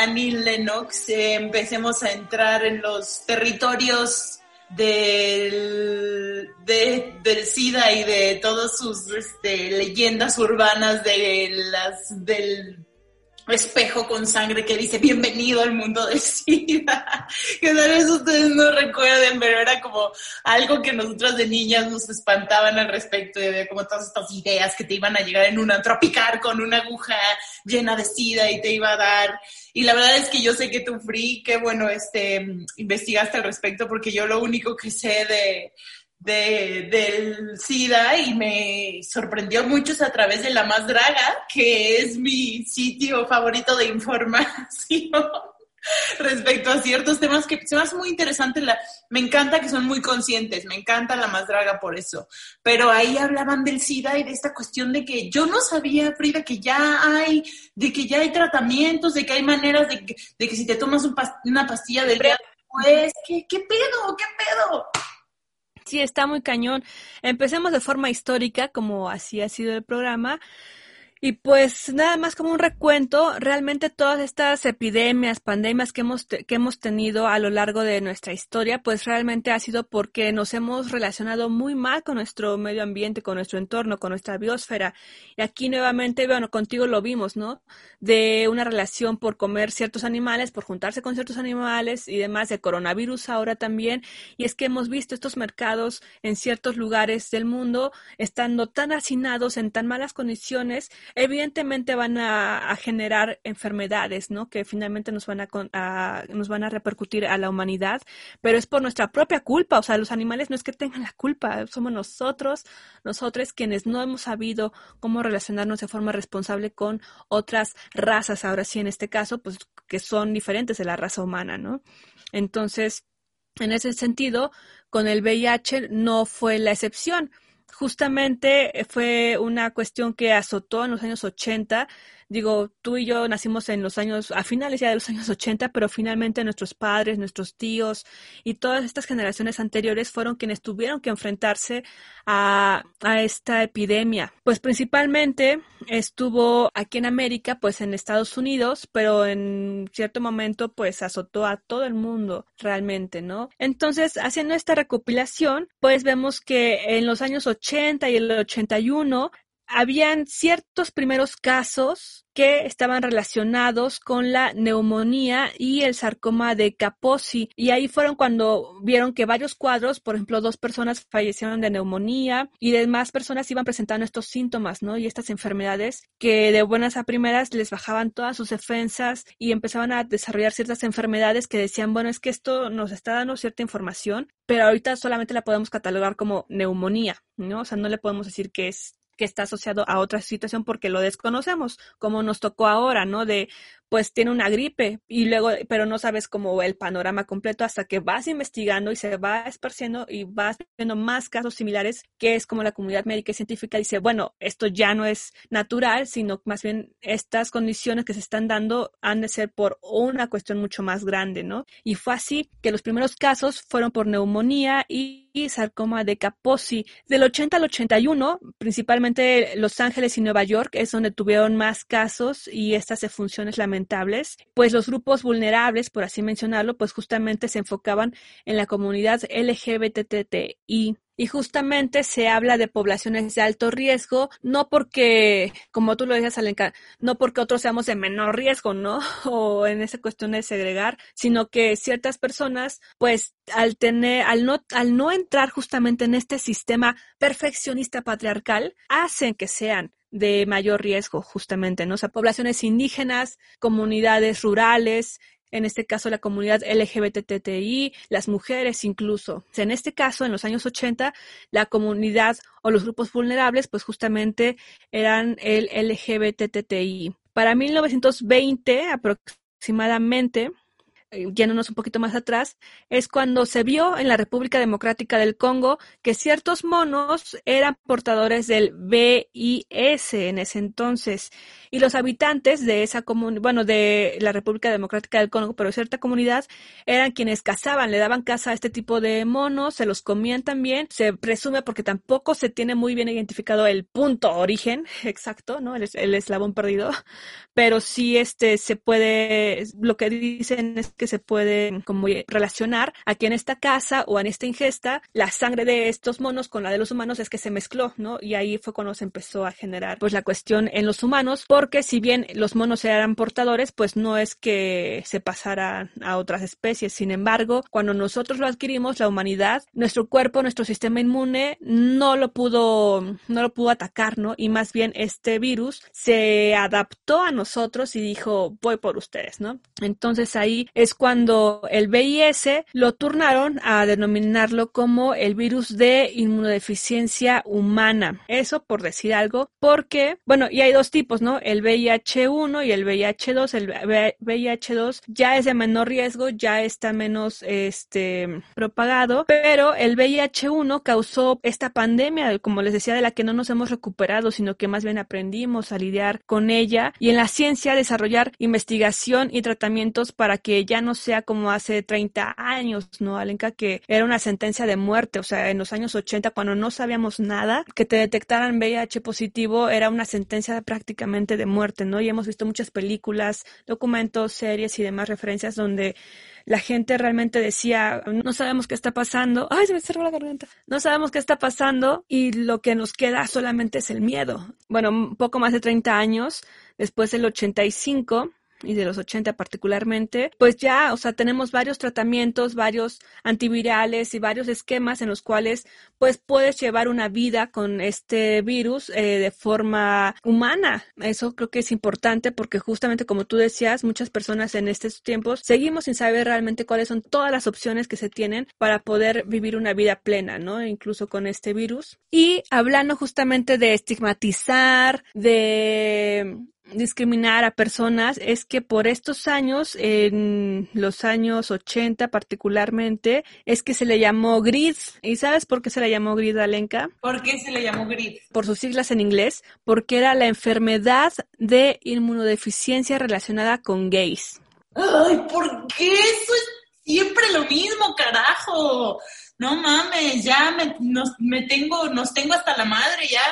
B: Annie Lennox, eh, empecemos a entrar en los territorios del, de, del SIDA y de todas sus este, leyendas urbanas de las, del espejo con sangre que dice bienvenido al mundo del SIDA, que tal vez ustedes no recuerden, pero era como algo que nosotras de niñas nos espantaban al respecto de como todas estas ideas que te iban a llegar en una tropicar con una aguja llena de SIDA y te iba a dar. Y la verdad es que yo sé que tú, Free, que bueno, este, investigaste al respecto porque yo lo único que sé de de, del SIDA y me sorprendió mucho a través de La Más Draga, que es mi sitio favorito de información respecto a ciertos temas que se me hace muy interesante. La, me encanta que son muy conscientes, me encanta La Más Draga por eso. Pero ahí hablaban del SIDA y de esta cuestión de que yo no sabía, Frida, que ya hay, de que ya hay tratamientos, de que hay maneras de que, de que si te tomas una pastilla del día pues ¿qué, ¿qué pedo? ¿Qué pedo?
C: Sí, está muy cañón. Empecemos de forma histórica, como así ha sido el programa. Y pues nada más como un recuento, realmente todas estas epidemias, pandemias que hemos, que hemos tenido a lo largo de nuestra historia, pues realmente ha sido porque nos hemos relacionado muy mal con nuestro medio ambiente, con nuestro entorno, con nuestra biosfera. Y aquí nuevamente, bueno, contigo lo vimos, ¿no? De una relación por comer ciertos animales, por juntarse con ciertos animales y demás, de coronavirus ahora también. Y es que hemos visto estos mercados en ciertos lugares del mundo estando tan hacinados, en tan malas condiciones, evidentemente van a, generar enfermedades, ¿no? Que finalmente nos van a, nos van a repercutir a la humanidad, pero es por nuestra propia culpa, o sea, los animales no es que tengan la culpa, somos nosotros, nosotros quienes no hemos sabido cómo relacionarnos de forma responsable con otras razas, ahora sí en este caso, pues que son diferentes de la raza humana, ¿no? Entonces, en ese sentido, con el VIH no fue la excepción justamente eh, fue una cuestión que azotó en los años 80 digo, tú y yo nacimos en los años, a finales ya de los años 80, pero finalmente nuestros padres, nuestros tíos y todas estas generaciones anteriores fueron quienes tuvieron que enfrentarse a, a esta epidemia. Pues principalmente estuvo aquí en América, pues en Estados Unidos, pero en cierto momento pues azotó a todo el mundo realmente, ¿no? Entonces, haciendo esta recopilación, pues vemos que en los años 80 y el 81 habían ciertos primeros casos que estaban relacionados con la neumonía y el sarcoma de Kaposi. Y ahí fueron cuando vieron que varios cuadros, por ejemplo, dos personas fallecieron de neumonía y demás personas iban presentando estos síntomas, ¿no? Y estas enfermedades que de buenas a primeras les bajaban todas sus defensas y empezaban a desarrollar ciertas enfermedades que decían, bueno, es que esto nos está dando cierta información, pero ahorita solamente la podemos catalogar como neumonía, ¿no? O sea, no le podemos decir que es que está asociado a otra situación porque lo desconocemos, como nos tocó ahora, ¿no? De, pues tiene una gripe y luego, pero no sabes como el panorama completo hasta que vas investigando y se va esparciendo y vas viendo más casos similares, que es como la comunidad médica y científica dice, bueno, esto ya no es natural, sino más bien estas condiciones que se están dando han de ser por una cuestión mucho más grande, ¿no? Y fue así que los primeros casos fueron por neumonía y sarcoma de Kaposi. Del 80 al 81, principalmente Los Ángeles y Nueva York es donde tuvieron más casos y estas funciones lamentables, pues los grupos vulnerables, por así mencionarlo, pues justamente se enfocaban en la comunidad LGBTTI y justamente se habla de poblaciones de alto riesgo, no porque, como tú lo decías, Alenka, no porque otros seamos de menor riesgo, ¿no? O en esa cuestión de segregar, sino que ciertas personas, pues, al tener, al no, al no entrar justamente en este sistema perfeccionista patriarcal, hacen que sean de mayor riesgo, justamente, ¿no? O sea, poblaciones indígenas, comunidades rurales, en este caso la comunidad LGBTTI, las mujeres incluso. En este caso, en los años 80, la comunidad o los grupos vulnerables, pues justamente eran el LGBTTI. Para 1920 aproximadamente, yéndonos un poquito más atrás, es cuando se vio en la República Democrática del Congo que ciertos monos eran portadores del VIS en ese entonces. Y los habitantes de esa comunidad, bueno, de la República Democrática del Congo, pero cierta comunidad, eran quienes cazaban, le daban caza a este tipo de monos, se los comían también. Se presume porque tampoco se tiene muy bien identificado el punto origen exacto, ¿no? El, el eslabón perdido. Pero sí este se puede, lo que dicen es que se pueden como relacionar a que en esta casa o en esta ingesta la sangre de estos monos con la de los humanos es que se mezcló, ¿no? Y ahí fue cuando se empezó a generar pues la cuestión en los humanos, porque si bien los monos eran portadores, pues no es que se pasaran a otras especies. Sin embargo, cuando nosotros lo adquirimos, la humanidad, nuestro cuerpo, nuestro sistema inmune no lo pudo, no lo pudo atacar, ¿no? Y más bien este virus se adaptó a nosotros y dijo, voy por ustedes, ¿no? Entonces ahí es cuando el VIS lo turnaron a denominarlo como el virus de inmunodeficiencia humana. Eso por decir algo, porque, bueno, y hay dos tipos, ¿no? El VIH1 y el VIH2. El VIH2 ya es de menor riesgo, ya está menos este propagado, pero el VIH1 causó esta pandemia, como les decía, de la que no nos hemos recuperado, sino que más bien aprendimos a lidiar con ella y en la ciencia desarrollar investigación y tratamientos para que ya no sea como hace 30 años, ¿no, Alenka? Que era una sentencia de muerte, o sea, en los años 80 cuando no sabíamos nada, que te detectaran VIH positivo era una sentencia prácticamente de muerte, ¿no? Y hemos visto muchas películas, documentos, series y demás referencias donde la gente realmente decía, no sabemos qué está pasando, ay, se me cerró la garganta, no sabemos qué está pasando y lo que nos queda solamente es el miedo. Bueno, poco más de 30 años, después del 85, y de los 80 particularmente, pues ya, o sea, tenemos varios tratamientos, varios antivirales y varios esquemas en los cuales pues puedes llevar una vida con este virus eh, de forma humana. Eso creo que es importante porque justamente como tú decías, muchas personas en estos tiempos seguimos sin saber realmente cuáles son todas las opciones que se tienen para poder vivir una vida plena, ¿no? Incluso con este virus. Y hablando justamente de estigmatizar, de discriminar a personas es que por estos años, en los años 80 particularmente, es que se le llamó GRID. ¿Y sabes por qué se le llamó GRID, Alenka?
B: ¿Por qué se le llamó GRID?
C: Por sus siglas en inglés, porque era la enfermedad de inmunodeficiencia relacionada con gays.
B: Ay, ¿por qué eso es siempre lo mismo, carajo? No mames, ya me, me tengo, nos tengo hasta la madre, ya,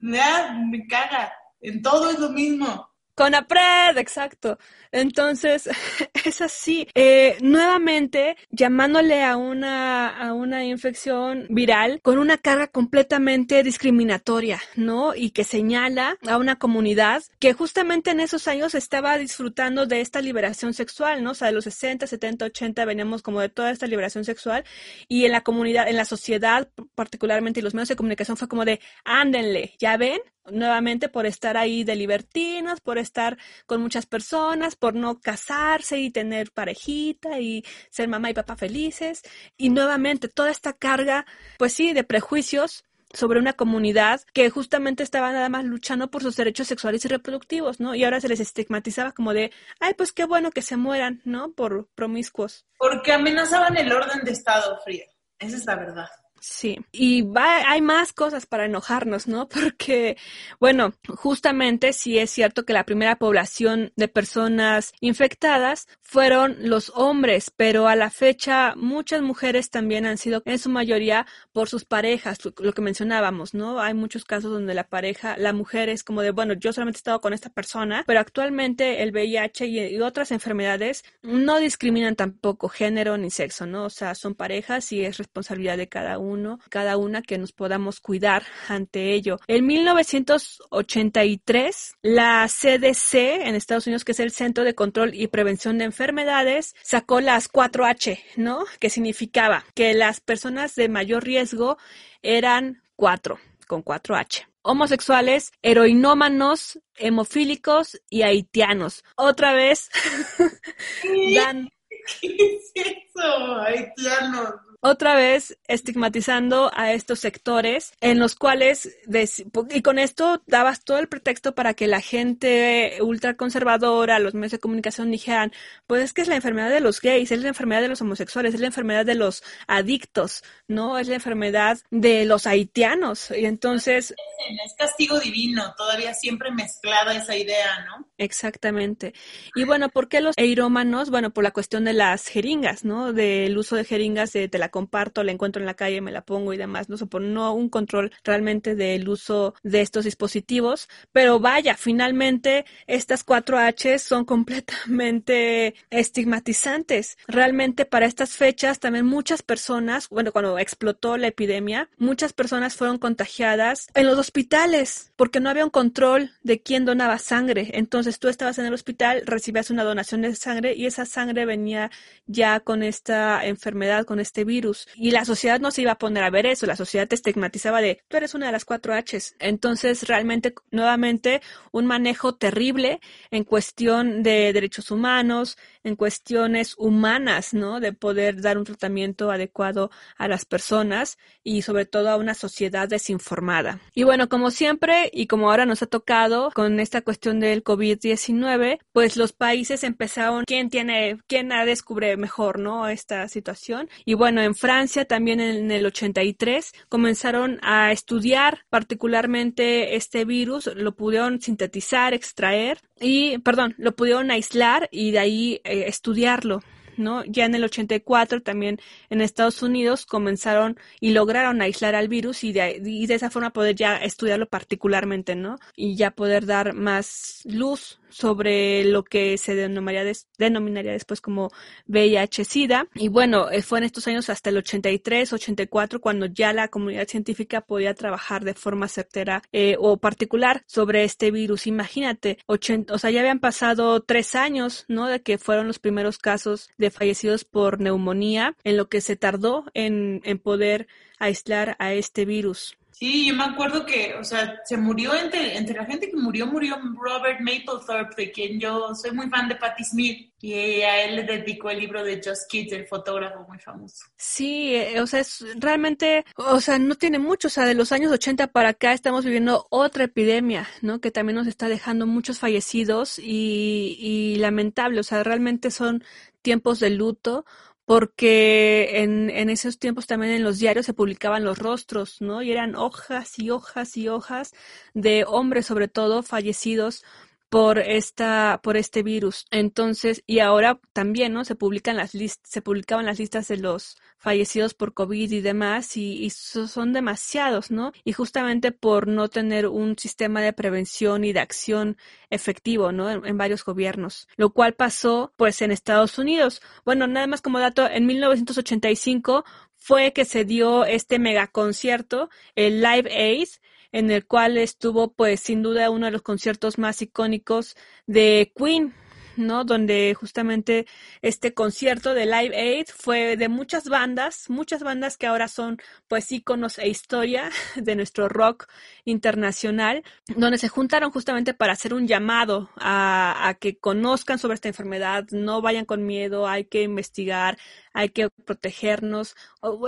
B: ya me caga. En todo es lo mismo.
C: Con APRED, exacto. Entonces, es así. Eh, nuevamente, llamándole a una, a una infección viral con una carga completamente discriminatoria, ¿no? Y que señala a una comunidad que justamente en esos años estaba disfrutando de esta liberación sexual, ¿no? O sea, de los 60, 70, 80 veníamos como de toda esta liberación sexual y en la comunidad, en la sociedad particularmente y los medios de comunicación fue como de, ándenle, ¿ya ven? Nuevamente por estar ahí de libertinos, por estar con muchas personas, por no casarse y tener parejita y ser mamá y papá felices. Y nuevamente toda esta carga, pues sí, de prejuicios sobre una comunidad que justamente estaba nada más luchando por sus derechos sexuales y reproductivos, ¿no? Y ahora se les estigmatizaba como de, ay, pues qué bueno que se mueran, ¿no? Por promiscuos.
B: Porque amenazaban el orden de Estado, Frida. Esa es la verdad.
C: Sí, y va, hay más cosas para enojarnos, ¿no? Porque, bueno, justamente sí es cierto que la primera población de personas infectadas fueron los hombres, pero a la fecha muchas mujeres también han sido en su mayoría por sus parejas, lo que mencionábamos, ¿no? Hay muchos casos donde la pareja, la mujer es como de, bueno, yo solamente he estado con esta persona, pero actualmente el VIH y otras enfermedades no discriminan tampoco género ni sexo, ¿no? O sea, son parejas y es responsabilidad de cada uno cada una que nos podamos cuidar ante ello. En 1983, la CDC en Estados Unidos, que es el Centro de Control y Prevención de Enfermedades, sacó las 4H, ¿no? Que significaba que las personas de mayor riesgo eran cuatro, con 4H homosexuales, heroinómanos, hemofílicos y haitianos. Otra vez
B: dan... ¿Qué es eso? Haitianos
C: otra vez estigmatizando a estos sectores en los cuales, y con esto dabas todo el pretexto para que la gente ultraconservadora, los medios de comunicación dijeran, pues es que es la enfermedad de los gays, es la enfermedad de los homosexuales, es la enfermedad de los adictos, ¿no? Es la enfermedad de los haitianos. Y entonces...
B: Es castigo divino, todavía siempre mezclada esa idea, ¿no?
C: Exactamente. Y bueno, ¿por qué los eirómanos? Bueno, por la cuestión de las jeringas, ¿no? Del uso de jeringas de, de la comparto, la encuentro en la calle, me la pongo y demás, no, por no un control realmente del uso de estos dispositivos, pero vaya, finalmente estas cuatro H son completamente estigmatizantes. Realmente para estas fechas también muchas personas, bueno, cuando explotó la epidemia, muchas personas fueron contagiadas en los hospitales porque no había un control de quién donaba sangre. Entonces tú estabas en el hospital, recibías una donación de sangre y esa sangre venía ya con esta enfermedad, con este virus. Y la sociedad no se iba a poner a ver eso, la sociedad te estigmatizaba de tú eres una de las cuatro Hs. Entonces realmente, nuevamente, un manejo terrible en cuestión de derechos humanos, en cuestiones humanas, ¿no? De poder dar un tratamiento adecuado a las personas y sobre todo a una sociedad desinformada. Y bueno, como siempre y como ahora nos ha tocado con esta cuestión del COVID-19, pues los países empezaron, ¿quién tiene, quién descubre mejor, ¿no? Esta situación. Y bueno, en Francia también en el 83 comenzaron a estudiar particularmente este virus, lo pudieron sintetizar, extraer y, perdón, lo pudieron aislar y de ahí eh, estudiarlo. ¿no? Ya en el 84 también en Estados Unidos comenzaron y lograron aislar al virus y de, y de esa forma poder ya estudiarlo particularmente, ¿no? Y ya poder dar más luz sobre lo que se denominaría, denominaría después como VIH-Sida. Y bueno, eh, fue en estos años hasta el 83, 84, cuando ya la comunidad científica podía trabajar de forma certera eh, o particular sobre este virus. Imagínate, o sea, ya habían pasado tres años, ¿no? De que fueron los primeros casos de fallecidos por neumonía, en lo que se tardó en, en poder aislar a este virus.
B: Sí, yo me acuerdo que, o sea, se murió entre, entre la gente que murió, murió Robert Mapplethorpe, de quien yo soy muy fan de Patti Smith, y a él le dedicó el libro de Just Kids, el fotógrafo muy famoso.
C: Sí, eh, o sea, es realmente, o sea, no tiene mucho, o sea, de los años 80 para acá estamos viviendo otra epidemia, ¿no? Que también nos está dejando muchos fallecidos y, y lamentable, o sea, realmente son tiempos de luto porque en, en esos tiempos también en los diarios se publicaban los rostros, ¿no? Y eran hojas y hojas y hojas de hombres, sobre todo, fallecidos por esta por este virus. Entonces, y ahora también, ¿no? Se publican las listas se publicaban las listas de los fallecidos por COVID y demás y, son demasiados, ¿no? Y justamente por no tener un sistema de prevención y de acción efectivo, ¿no? En, varios gobiernos, lo cual pasó pues en Estados Unidos. Bueno, nada más como dato, en 1985 fue que se dio este megaconcierto, el Live Aid, en el cual estuvo pues sin duda uno de los conciertos más icónicos de Queen, ¿no? Donde justamente este concierto de Live Aid fue de muchas bandas, muchas bandas que ahora son pues íconos e historia de nuestro rock internacional, donde se juntaron justamente para hacer un llamado a, a que conozcan sobre esta enfermedad, no vayan con miedo, hay que investigar, hay que protegernos,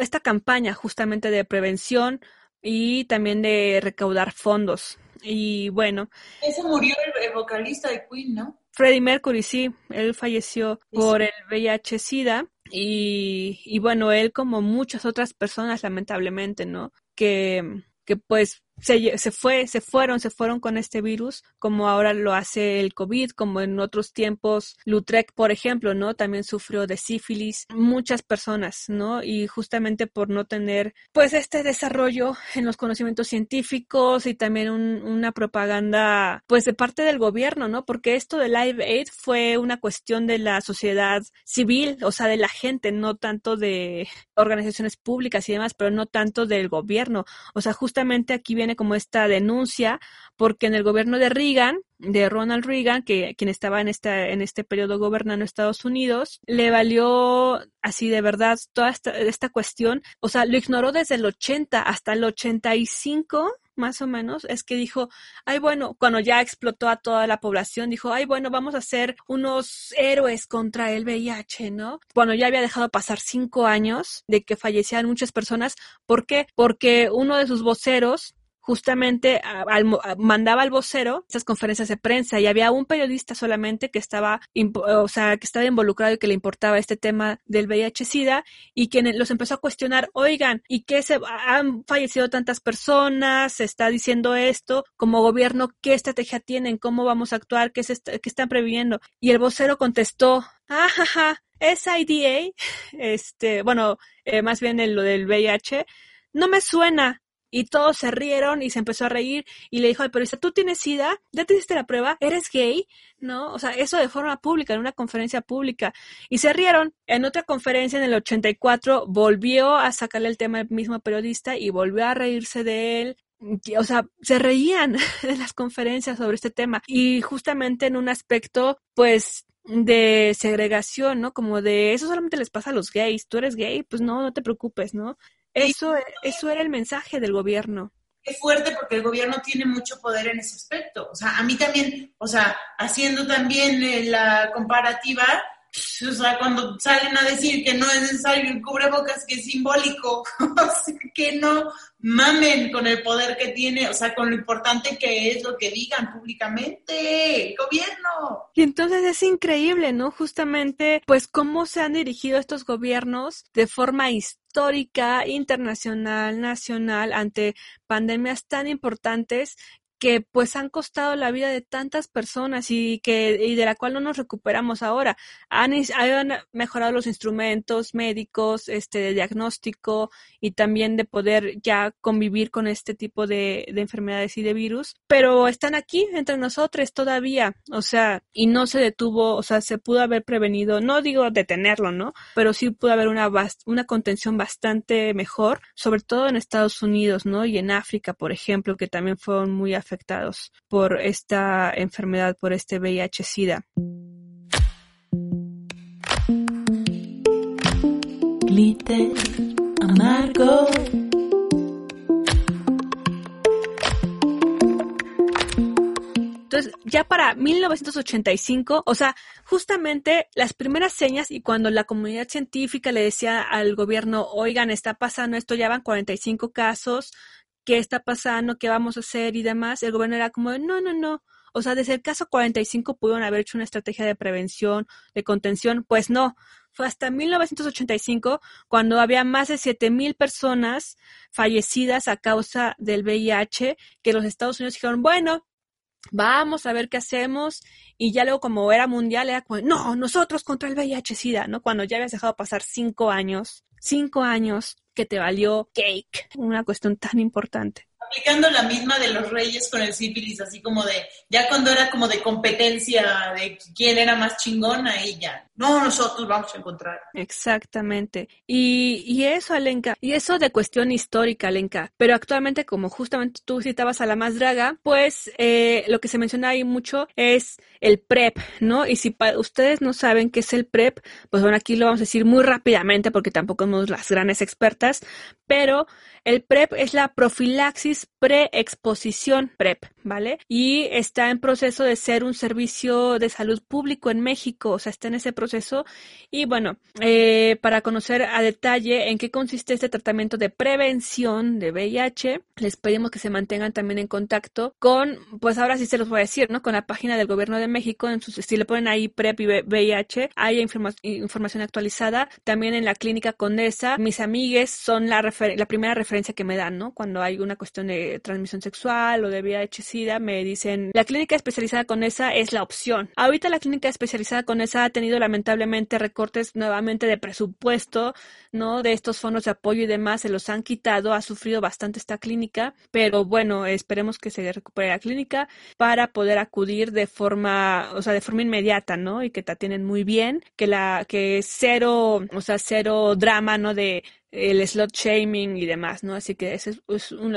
C: esta campaña justamente de prevención y también de recaudar fondos. Y bueno.
B: Ese murió el, vocalista de Queen, ¿no?
C: Freddie Mercury, sí, él falleció por el VIH-Sida y, y bueno, él como muchas otras personas, lamentablemente, ¿no? Que, que pues se, se, fue, se fueron, se fueron con este virus, como ahora lo hace el COVID, como en otros tiempos, Lutrec, por ejemplo, ¿no? También sufrió de sífilis, muchas personas, ¿no? Y justamente por no tener, pues, este desarrollo en los conocimientos científicos y también una propaganda, pues, de parte del gobierno, ¿no? Porque esto de Live Aid fue una cuestión de la sociedad civil, o sea, de la gente, no tanto de organizaciones públicas y demás, pero no tanto del gobierno. O sea, justamente aquí viene como esta denuncia, porque en el gobierno de Reagan, de Ronald Reagan, que quien estaba en este, en este periodo gobernando Estados Unidos, le valió así de verdad toda esta, esta cuestión, o sea, lo ignoró desde el 80 hasta el 85 más o menos, es que dijo, ay bueno, cuando ya explotó a toda la población, dijo, ay bueno, vamos a ser unos héroes contra el VIH, ¿no? Cuando ya había dejado pasar cinco años de que fallecían muchas personas, ¿por qué? Porque uno de sus voceros justamente mandaba al vocero esas conferencias de prensa y había un periodista solamente que estaba, o sea, que estaba involucrado y que le importaba este tema del VIH-Sida y quien los empezó a cuestionar, oigan, ¿y qué se han fallecido tantas personas? Se está diciendo esto, como gobierno, ¿qué estrategia tienen? ¿Cómo vamos a actuar? ¿Qué, se qué están previendo? Y el vocero contestó, ajaja, SIDA, este, bueno, eh, más bien lo del VIH, no me suena. Y todos se rieron y se empezó a reír y le dijo al periodista, ¿tú tienes SIDA? ¿Ya te hiciste la prueba? ¿Eres gay? ¿No? O sea, eso de forma pública, en una conferencia pública. Y se rieron. En otra conferencia en el 84 volvió a sacarle el tema al mismo periodista y volvió a reírse de él o sea, se reían en las conferencias sobre este tema y justamente en un aspecto, pues, de segregación, ¿no? Como de eso solamente les pasa a los gays, tú eres gay, pues no, no te preocupes, ¿no? Eso, eso era el mensaje del gobierno.
B: Qué fuerte porque el gobierno tiene mucho poder en ese aspecto. O sea, a mí también, o sea, haciendo también eh, la comparativa, o sea, cuando salen a decir que no es necesario el cubrebocas, que es simbólico, que no mamen con el poder que tiene, o sea, con lo importante que es lo que digan públicamente gobierno.
C: Y entonces es increíble, ¿no? Justamente, pues cómo se han dirigido estos gobiernos de forma histórica, internacional, nacional, ante pandemias tan importantes que pues han costado la vida de tantas personas y que y de la cual no nos recuperamos ahora. Han, han mejorado los instrumentos médicos, este de diagnóstico y también de poder ya convivir con este tipo de, de enfermedades y de virus, pero están aquí entre nosotros todavía, o sea, y no se detuvo, o sea, se pudo haber prevenido, no digo detenerlo, ¿no? Pero sí pudo haber una una contención bastante mejor, sobre todo en Estados Unidos, ¿no? Y en África, por ejemplo, que también fueron muy afectados afectados por esta enfermedad, por este VIH-Sida.
A: Glitter amargo.
C: Entonces, ya para 1985, o sea, justamente las primeras señas y cuando la comunidad científica le decía al gobierno, oigan, está pasando esto, ya van 45 casos, qué está pasando, qué vamos a hacer y demás, el gobierno era como, no, no, no. O sea, desde el caso 45 pudieron haber hecho una estrategia de prevención, de contención, pues no. Fue hasta 1985 cuando había más de 7.000 personas fallecidas a causa del VIH que los Estados Unidos dijeron, bueno, vamos a ver qué hacemos. Y ya luego como era mundial, era como, no, nosotros contra el VIH-Sida, ¿no? Cuando ya habías dejado pasar cinco años, cinco años que te valió cake, una cuestión tan importante.
B: Aplicando la misma de los reyes con el sífilis, así como de, ya cuando era como de competencia de quién era más chingón, ahí ya, no, nosotros vamos a encontrar.
C: Exactamente. Y, y eso, Alenka, y eso de cuestión histórica, Alenka, pero actualmente, como justamente tú citabas a la más draga, pues eh, lo que se menciona ahí mucho es el PrEP, ¿no? Y si ustedes no saben qué es el PrEP, pues bueno, aquí lo vamos a decir muy rápidamente porque tampoco somos las grandes expertas, pero el PrEP es la profilaxis preexposición PrEP, ¿vale? Y está en proceso de ser un servicio de salud público en México, o sea, está en ese proceso. Y bueno, eh, para conocer a detalle en qué consiste este tratamiento de prevención de VIH, les pedimos que se mantengan también en contacto con, pues ahora sí se los voy a decir, ¿no? Con la página del Gobierno de México, en su, si le ponen ahí PrEP y VIH, hay información actualizada. También en la clínica Condesa, mis amigues son la, la primera referencia que me dan, ¿no? Cuando hay una cuestión de transmisión sexual o de VIH-Sida, me dicen, la clínica especializada con esa es la opción. Ahorita la clínica especializada con esa ha tenido lamentablemente recortes nuevamente de presupuesto, ¿no? De estos fondos de apoyo y demás, se los han quitado, ha sufrido bastante esta clínica, pero bueno, esperemos que se recupere la clínica para poder acudir de forma, o sea, de forma inmediata, ¿no? Y que te atienden muy bien, que la, que cero, o sea, cero drama, ¿no? De el slot shaming y demás, ¿no? Así que ese es un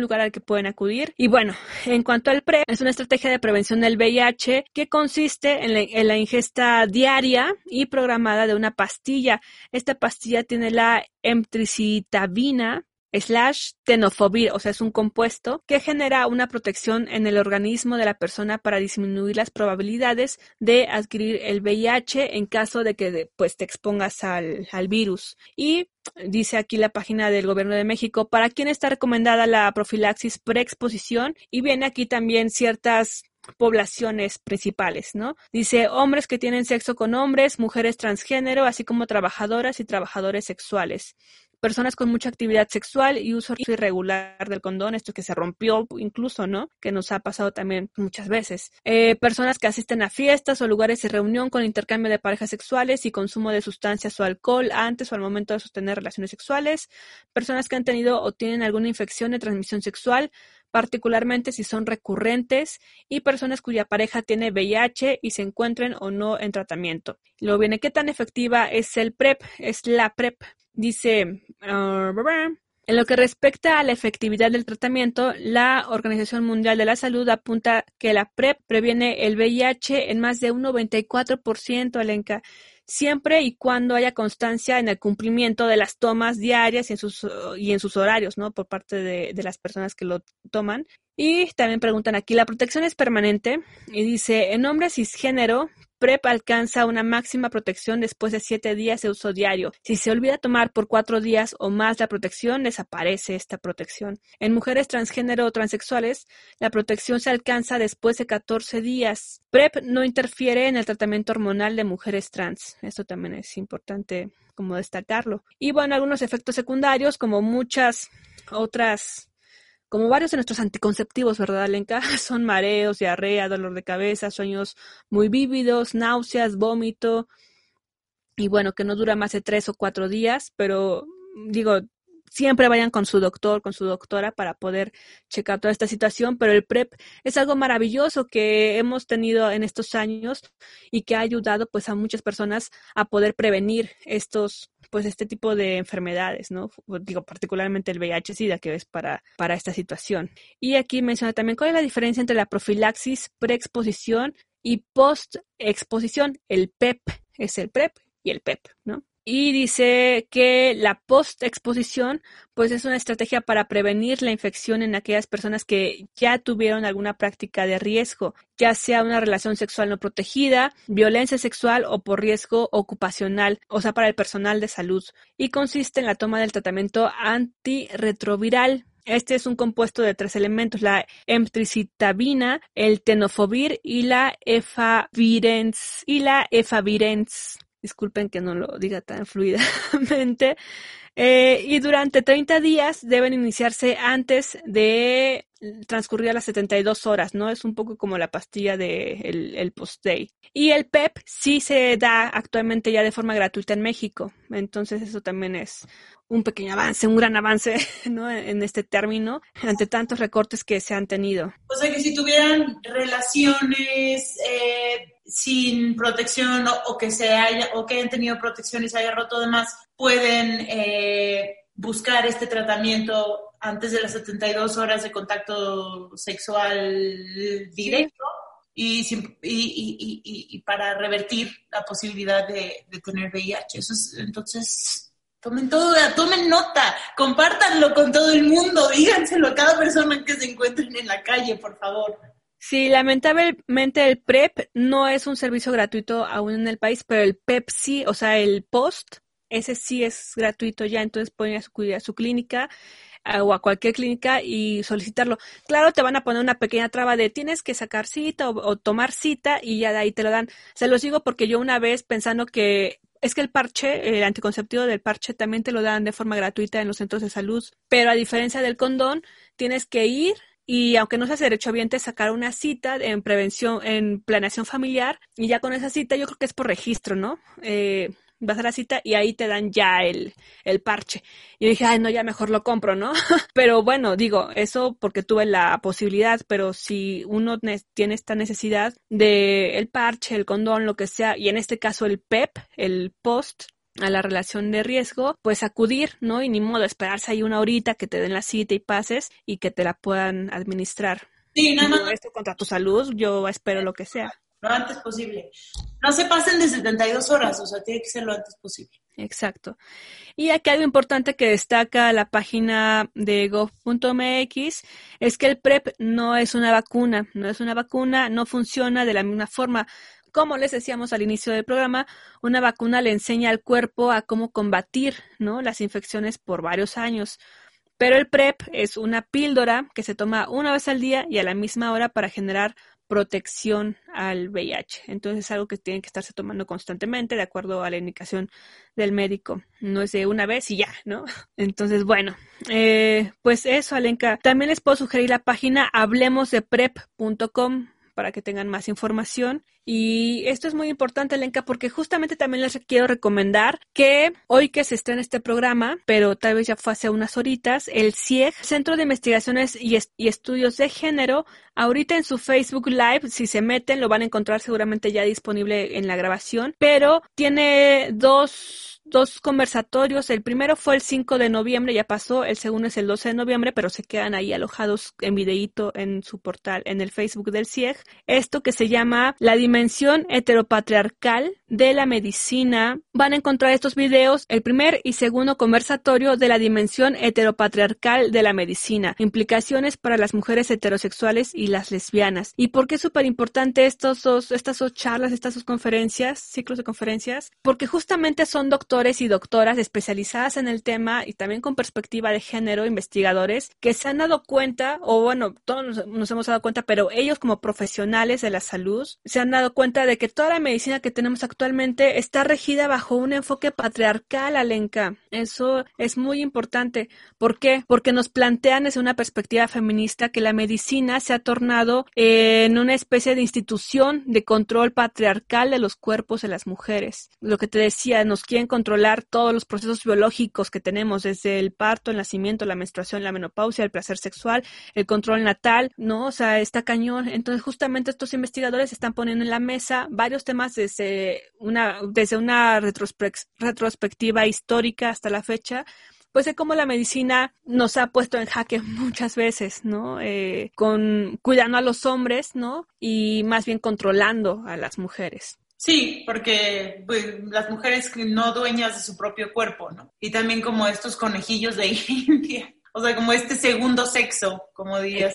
C: lugar, al que pueden acudir. Y bueno, en cuanto al PrEP, es una estrategia de prevención del VIH que consiste en la, en la ingesta diaria y programada de una pastilla. Esta pastilla tiene la emtricitabina, slash tenofovir, o sea, es un compuesto que genera una protección en el organismo de la persona para disminuir las probabilidades de adquirir el VIH en caso de que pues te expongas al, al virus. Y dice aquí la página del Gobierno de México para quién está recomendada la profilaxis preexposición y viene aquí también ciertas poblaciones principales, ¿no? Dice hombres que tienen sexo con hombres, mujeres transgénero, así como trabajadoras y trabajadores sexuales personas con mucha actividad sexual y uso irregular del condón, esto que se rompió incluso, ¿no? Que nos ha pasado también muchas veces. Eh, personas que asisten a fiestas o lugares de reunión con intercambio de parejas sexuales y consumo de sustancias o alcohol antes o al momento de sostener relaciones sexuales. Personas que han tenido o tienen alguna infección de transmisión sexual, particularmente si son recurrentes, y personas cuya pareja tiene VIH y se encuentren o no en tratamiento. Luego viene qué tan efectiva es el PrEP, es la PrEP. Dice, ah, en lo que respecta a la efectividad del tratamiento, la Organización Mundial de la Salud apunta que la PrEP previene el VIH en más de un 94%, Alenka siempre y cuando haya constancia en el cumplimiento de las tomas diarias y en sus, y en sus horarios, ¿no? Por parte de, de las personas que lo toman. Y también preguntan aquí, ¿la protección es permanente? Y dice, en hombres cisgénero, PrEP alcanza una máxima protección después de siete días de uso diario. Si se olvida tomar por cuatro días o más la protección, desaparece esta protección. En mujeres transgénero o transexuales, la protección se alcanza después de 14 días. PrEP no interfiere en el tratamiento hormonal de mujeres trans. Esto también es importante como destacarlo. Y bueno, algunos efectos secundarios, como muchas otras como varios de nuestros anticonceptivos, ¿verdad, Lenka? Son mareos, diarrea, dolor de cabeza, sueños muy vívidos, náuseas, vómito. Y bueno, que no dura más de tres o cuatro días, pero digo, siempre vayan con su doctor, con su doctora para poder checar toda esta situación, pero el PrEP es algo maravilloso que hemos tenido en estos años y que ha ayudado pues a muchas personas a poder prevenir estos pues este tipo de enfermedades, ¿no? Digo, particularmente el VIH-Sida que es para, para esta situación. Y aquí menciona también cuál es la diferencia entre la profilaxis, preexposición y postexposición. El PEP es el PrEP y el PEP, ¿no? Y dice que la post-exposición pues es una estrategia para prevenir la infección en aquellas personas que ya tuvieron alguna práctica de riesgo, ya sea una relación sexual no protegida, violencia sexual o por riesgo ocupacional, o sea, para el personal de salud, y consiste en la toma del tratamiento antirretroviral. Este es un compuesto de tres elementos, la emtricitabina, el tenofovir y la efavirenz y la efavirenz. Disculpen que no lo diga tan fluidamente. Eh, y durante 30 días deben iniciarse antes de transcurrir las 72 horas, ¿no? Es un poco como la pastilla de el, post-day. Y el PEP sí se da actualmente ya de forma gratuita en México. Entonces eso también es un pequeño avance, un gran avance, ¿no? En este término, ante tantos recortes que se han tenido.
B: O sea que si tuvieran relaciones eh, sin protección o, que se haya o que hayan tenido protección y se haya roto demás, pueden eh, buscar este tratamiento antes de las 72 horas de contacto sexual directo y, y, para revertir la posibilidad de, tener VIH. Entonces, tomen todo, tomen nota, compártanlo con todo el mundo, díganselo a cada persona que se encuentren en la calle, por favor.
C: Sí, lamentablemente el PrEP no es un servicio gratuito aún en el país, pero el PEP sí, o sea, el POST, ese sí es gratuito ya, entonces pueden acudir a su clínica o a cualquier clínica y solicitarlo. Claro, te van a poner una pequeña traba de tienes que sacar cita o, tomar cita y ya de ahí te lo dan. Se los digo porque yo una vez pensando que es que el parche, el anticonceptivo del parche también te lo dan de forma gratuita en los centros de salud, pero a diferencia del condón, tienes que ir y aunque no seas derechohabiente, sacar una cita en prevención, en planeación familiar, y ya con esa cita yo creo que es por registro, ¿no? Eh, vas a la cita y ahí te dan ya el, el parche. Y dije, ay, no, ya mejor lo compro, ¿no? pero bueno, digo, eso porque tuve la posibilidad, pero si uno tiene esta necesidad de el parche, el condón, lo que sea, y en este caso el PEP, el post, a la relación de riesgo, pues acudir, ¿no? Y ni modo, esperarse ahí una horita que te den la cita y pases y que te la puedan administrar.
B: Sí, nada más.
C: Esto contra tu salud, yo espero lo que sea.
B: Lo antes posible. No se pasen de 72 horas, o sea, tiene que ser lo antes posible.
C: Exacto. Y aquí algo importante que destaca la página de gov.mx es que el PrEP no es una vacuna, no es una vacuna, no funciona de la misma forma. Como les decíamos al inicio del programa, una vacuna le enseña al cuerpo a cómo combatir las infecciones por varios años. Pero el PrEP es una píldora que se toma una vez al día y a la misma hora para generar protección al VIH. Entonces es algo que tiene que estarse tomando constantemente de acuerdo a la indicación del médico. No es de una vez y ya, ¿no? Entonces, bueno, eh, pues eso, Alenka. También les puedo sugerir la página hablemosdeprep.com para que tengan más información. Y esto es muy importante, Lenka, porque justamente también les quiero recomendar que hoy que se está en este programa, pero tal vez ya fue hace unas horitas, el CIEG, Centro de Investigaciones y, y Estudios de Género, ahorita en su Facebook Live, si se meten, lo van a encontrar seguramente ya disponible en la grabación, pero tiene dos dos conversatorios. El primero fue el 5 de noviembre, ya pasó. El segundo es el 12 de noviembre, pero se quedan ahí alojados en videíto en su portal, en el Facebook del CIEG. Esto que se llama La Dimensión Heteropatriarcal de la Medicina. Van a encontrar estos videos, el primer y segundo conversatorio de la Dimensión Heteropatriarcal de la Medicina. Implicaciones para las mujeres heterosexuales y las lesbianas. ¿Y por qué es súper importante estos dos, estas dos charlas, estas dos conferencias, ciclos de conferencias? Porque justamente son doctores y doctoras especializadas en el tema y también con perspectiva de género, investigadores, que se han dado cuenta, o bueno, todos nos, hemos dado cuenta, pero ellos como profesionales de la salud se han dado cuenta de que toda la medicina que tenemos actualmente está regida bajo un enfoque patriarcal, Alenka. Eso es muy importante. ¿Por qué? Porque nos plantean desde una perspectiva feminista que la medicina se ha tornado en una especie de institución de control patriarcal de los cuerpos de las mujeres. Lo que te decía, nos quieren controlar controlar todos los procesos biológicos que tenemos, desde el parto, el nacimiento, la menstruación, la menopausia, el placer sexual, el control natal, ¿no? O sea, está cañón. Entonces, justamente estos investigadores están poniendo en la mesa varios temas desde una, desde una retrospectiva histórica hasta la fecha, pues de cómo la medicina nos ha puesto en jaque muchas veces, ¿no? Eh, con cuidando a los hombres, ¿no? Y más bien controlando a las mujeres.
B: Sí, porque pues, las mujeres no dueñas de su propio cuerpo, ¿no? Y también como estos conejillos de India, o sea, como este segundo sexo, como diría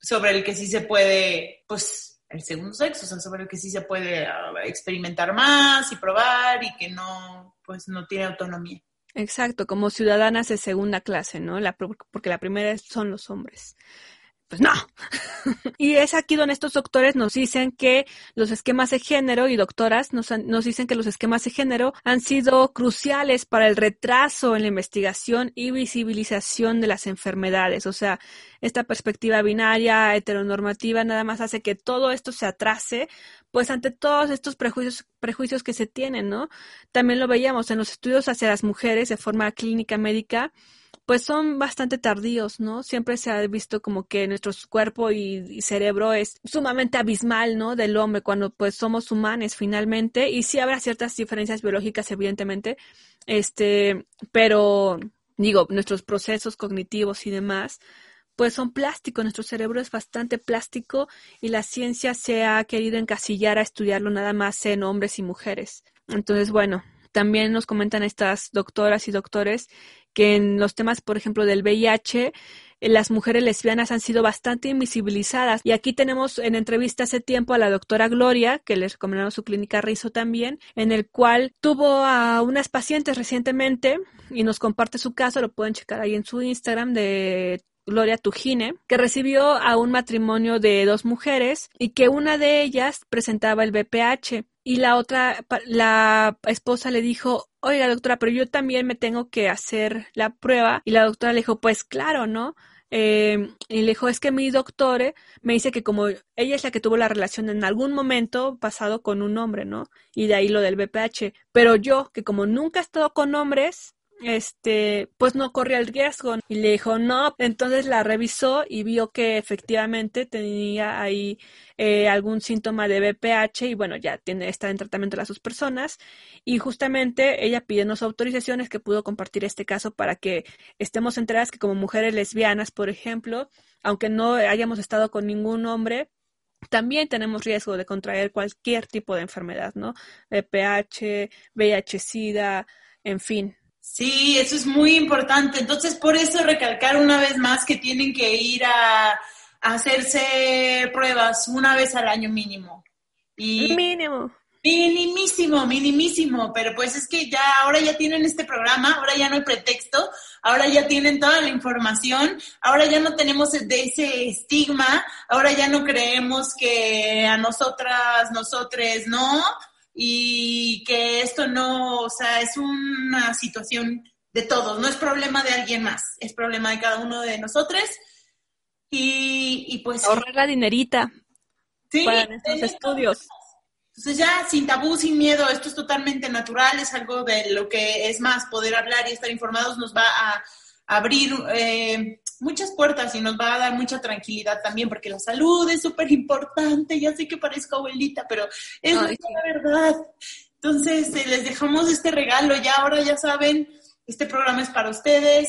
B: sobre el que sí se puede, pues, el segundo sexo, o sea, sobre el que sí se puede ah, experimentar más y probar y que no, pues, no tiene autonomía.
C: Exacto, como ciudadanas de segunda clase, ¿no? La, porque la primera son los hombres pues no. y es aquí donde estos doctores nos dicen que los esquemas de género y doctoras nos, nos dicen que los esquemas de género han sido cruciales para el retraso en la investigación y visibilización de las enfermedades. O sea, esta perspectiva binaria, heteronormativa, nada más hace que todo esto se atrase, pues ante todos estos prejuicios, prejuicios que se tienen, ¿no? También lo veíamos en los estudios hacia las mujeres de forma clínica médica pues son bastante tardíos, ¿no? Siempre se ha visto como que nuestro cuerpo y, cerebro es sumamente abismal, ¿no? Del hombre cuando pues somos humanos finalmente y sí habrá ciertas diferencias biológicas evidentemente, este, pero digo, nuestros procesos cognitivos y demás pues son plásticos, nuestro cerebro es bastante plástico y la ciencia se ha querido encasillar a estudiarlo nada más en hombres y mujeres. Entonces, bueno, también nos comentan estas doctoras y doctores que en los temas, por ejemplo, del VIH, eh, las mujeres lesbianas han sido bastante invisibilizadas. Y aquí tenemos en entrevista hace tiempo a la doctora Gloria, que les recomendaron su clínica Rizo también, en el cual tuvo a unas pacientes recientemente y nos comparte su caso, lo pueden checar ahí en su Instagram de Gloria Tujine, que recibió a un matrimonio de dos mujeres y que una de ellas presentaba el BPH y la otra, la esposa le dijo, oiga doctora, pero yo también me tengo que hacer la prueba. Y la doctora le dijo, pues claro, ¿no? Eh, y le dijo, es que mi doctor me dice que como ella es la que tuvo la relación en algún momento pasado con un hombre, ¿no? Y de ahí lo del BPH. Pero yo, que como nunca he estado con hombres, este, pues no corría el riesgo. Y le dijo, no, entonces la revisó y vio que efectivamente tenía ahí eh, algún síntoma de BPH y bueno, ya tiene, está en tratamiento las dos personas. Y justamente ella pidiéndonos autorizaciones que pudo compartir este caso para que estemos enteradas que como mujeres lesbianas, por ejemplo, aunque no hayamos estado con ningún hombre, también tenemos riesgo de contraer cualquier tipo de enfermedad, ¿no? BPH, VIH-Sida, en fin,
B: Sí, eso es muy importante. Entonces, por eso recalcar una vez más que tienen que ir a, hacerse pruebas una vez al año mínimo.
C: Y mínimo.
B: Minimísimo, minimísimo, pero pues es que ya ahora ya tienen este programa, ahora ya no hay pretexto ahora ya tienen toda la información, ahora ya no tenemos de ese estigma, ahora ya no creemos que a nosotras, nosotres no, y que esto no, o sea, es una situación de todos, no es problema de alguien más, es problema de cada uno de nosotros. Y, y pues...
C: Ahorrar la dinerita
B: sí,
C: para nuestros estudios.
B: Entonces ya sin tabú, sin miedo, esto es totalmente natural, es algo de lo que es más poder hablar y estar informados nos va a abrir eh, muchas puertas y nos va a dar mucha tranquilidad también, porque la salud es súper importante, ya sé que parezco abuelita, pero es la verdad. Entonces eh, les dejamos este regalo, ya ahora ya saben, este programa es para ustedes.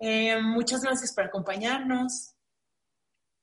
B: Eh, muchas gracias por acompañarnos.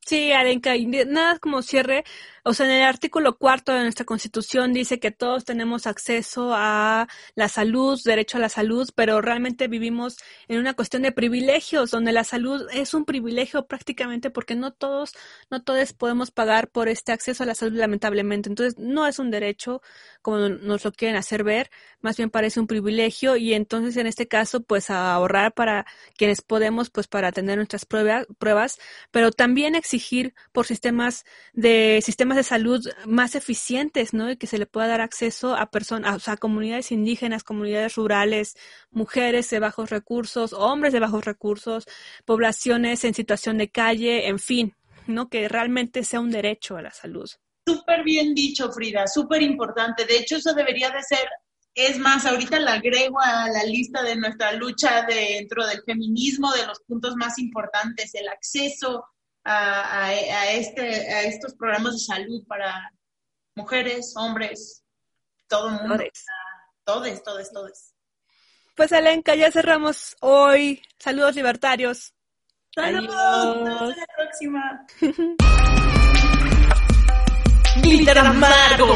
C: Sí, Arenka, y nada como cierre, o sea, en el artículo cuarto de nuestra Constitución dice que todos tenemos acceso a la salud, derecho a la salud, pero realmente vivimos en una cuestión de privilegios, donde la salud es un privilegio prácticamente porque no todos, no todos podemos pagar por este acceso a la salud, lamentablemente. Entonces, no es un derecho como nos lo quieren hacer ver, más bien parece un privilegio y entonces en este caso, pues ahorrar para quienes podemos, pues para tener nuestras pruebas, pruebas, pero también exigir por sistemas de sistemas de salud más eficientes, ¿no? Y que se le pueda dar acceso a personas, o sea, comunidades indígenas, comunidades rurales, mujeres de bajos recursos, hombres de bajos recursos, poblaciones en situación de calle, en fin, ¿no? Que realmente sea un derecho a la salud.
B: Súper bien dicho, Frida, súper importante. De hecho, eso debería de ser es más, ahorita la agrego a la lista de nuestra lucha dentro del feminismo, de los puntos más importantes, el acceso a, a, este, a estos programas de salud para mujeres, hombres, todo el mundo. Todos, todos, todos.
C: Pues Alenka, ya cerramos hoy. Saludos libertarios.
B: Saludos. Hasta la próxima.
A: Glitter amargo.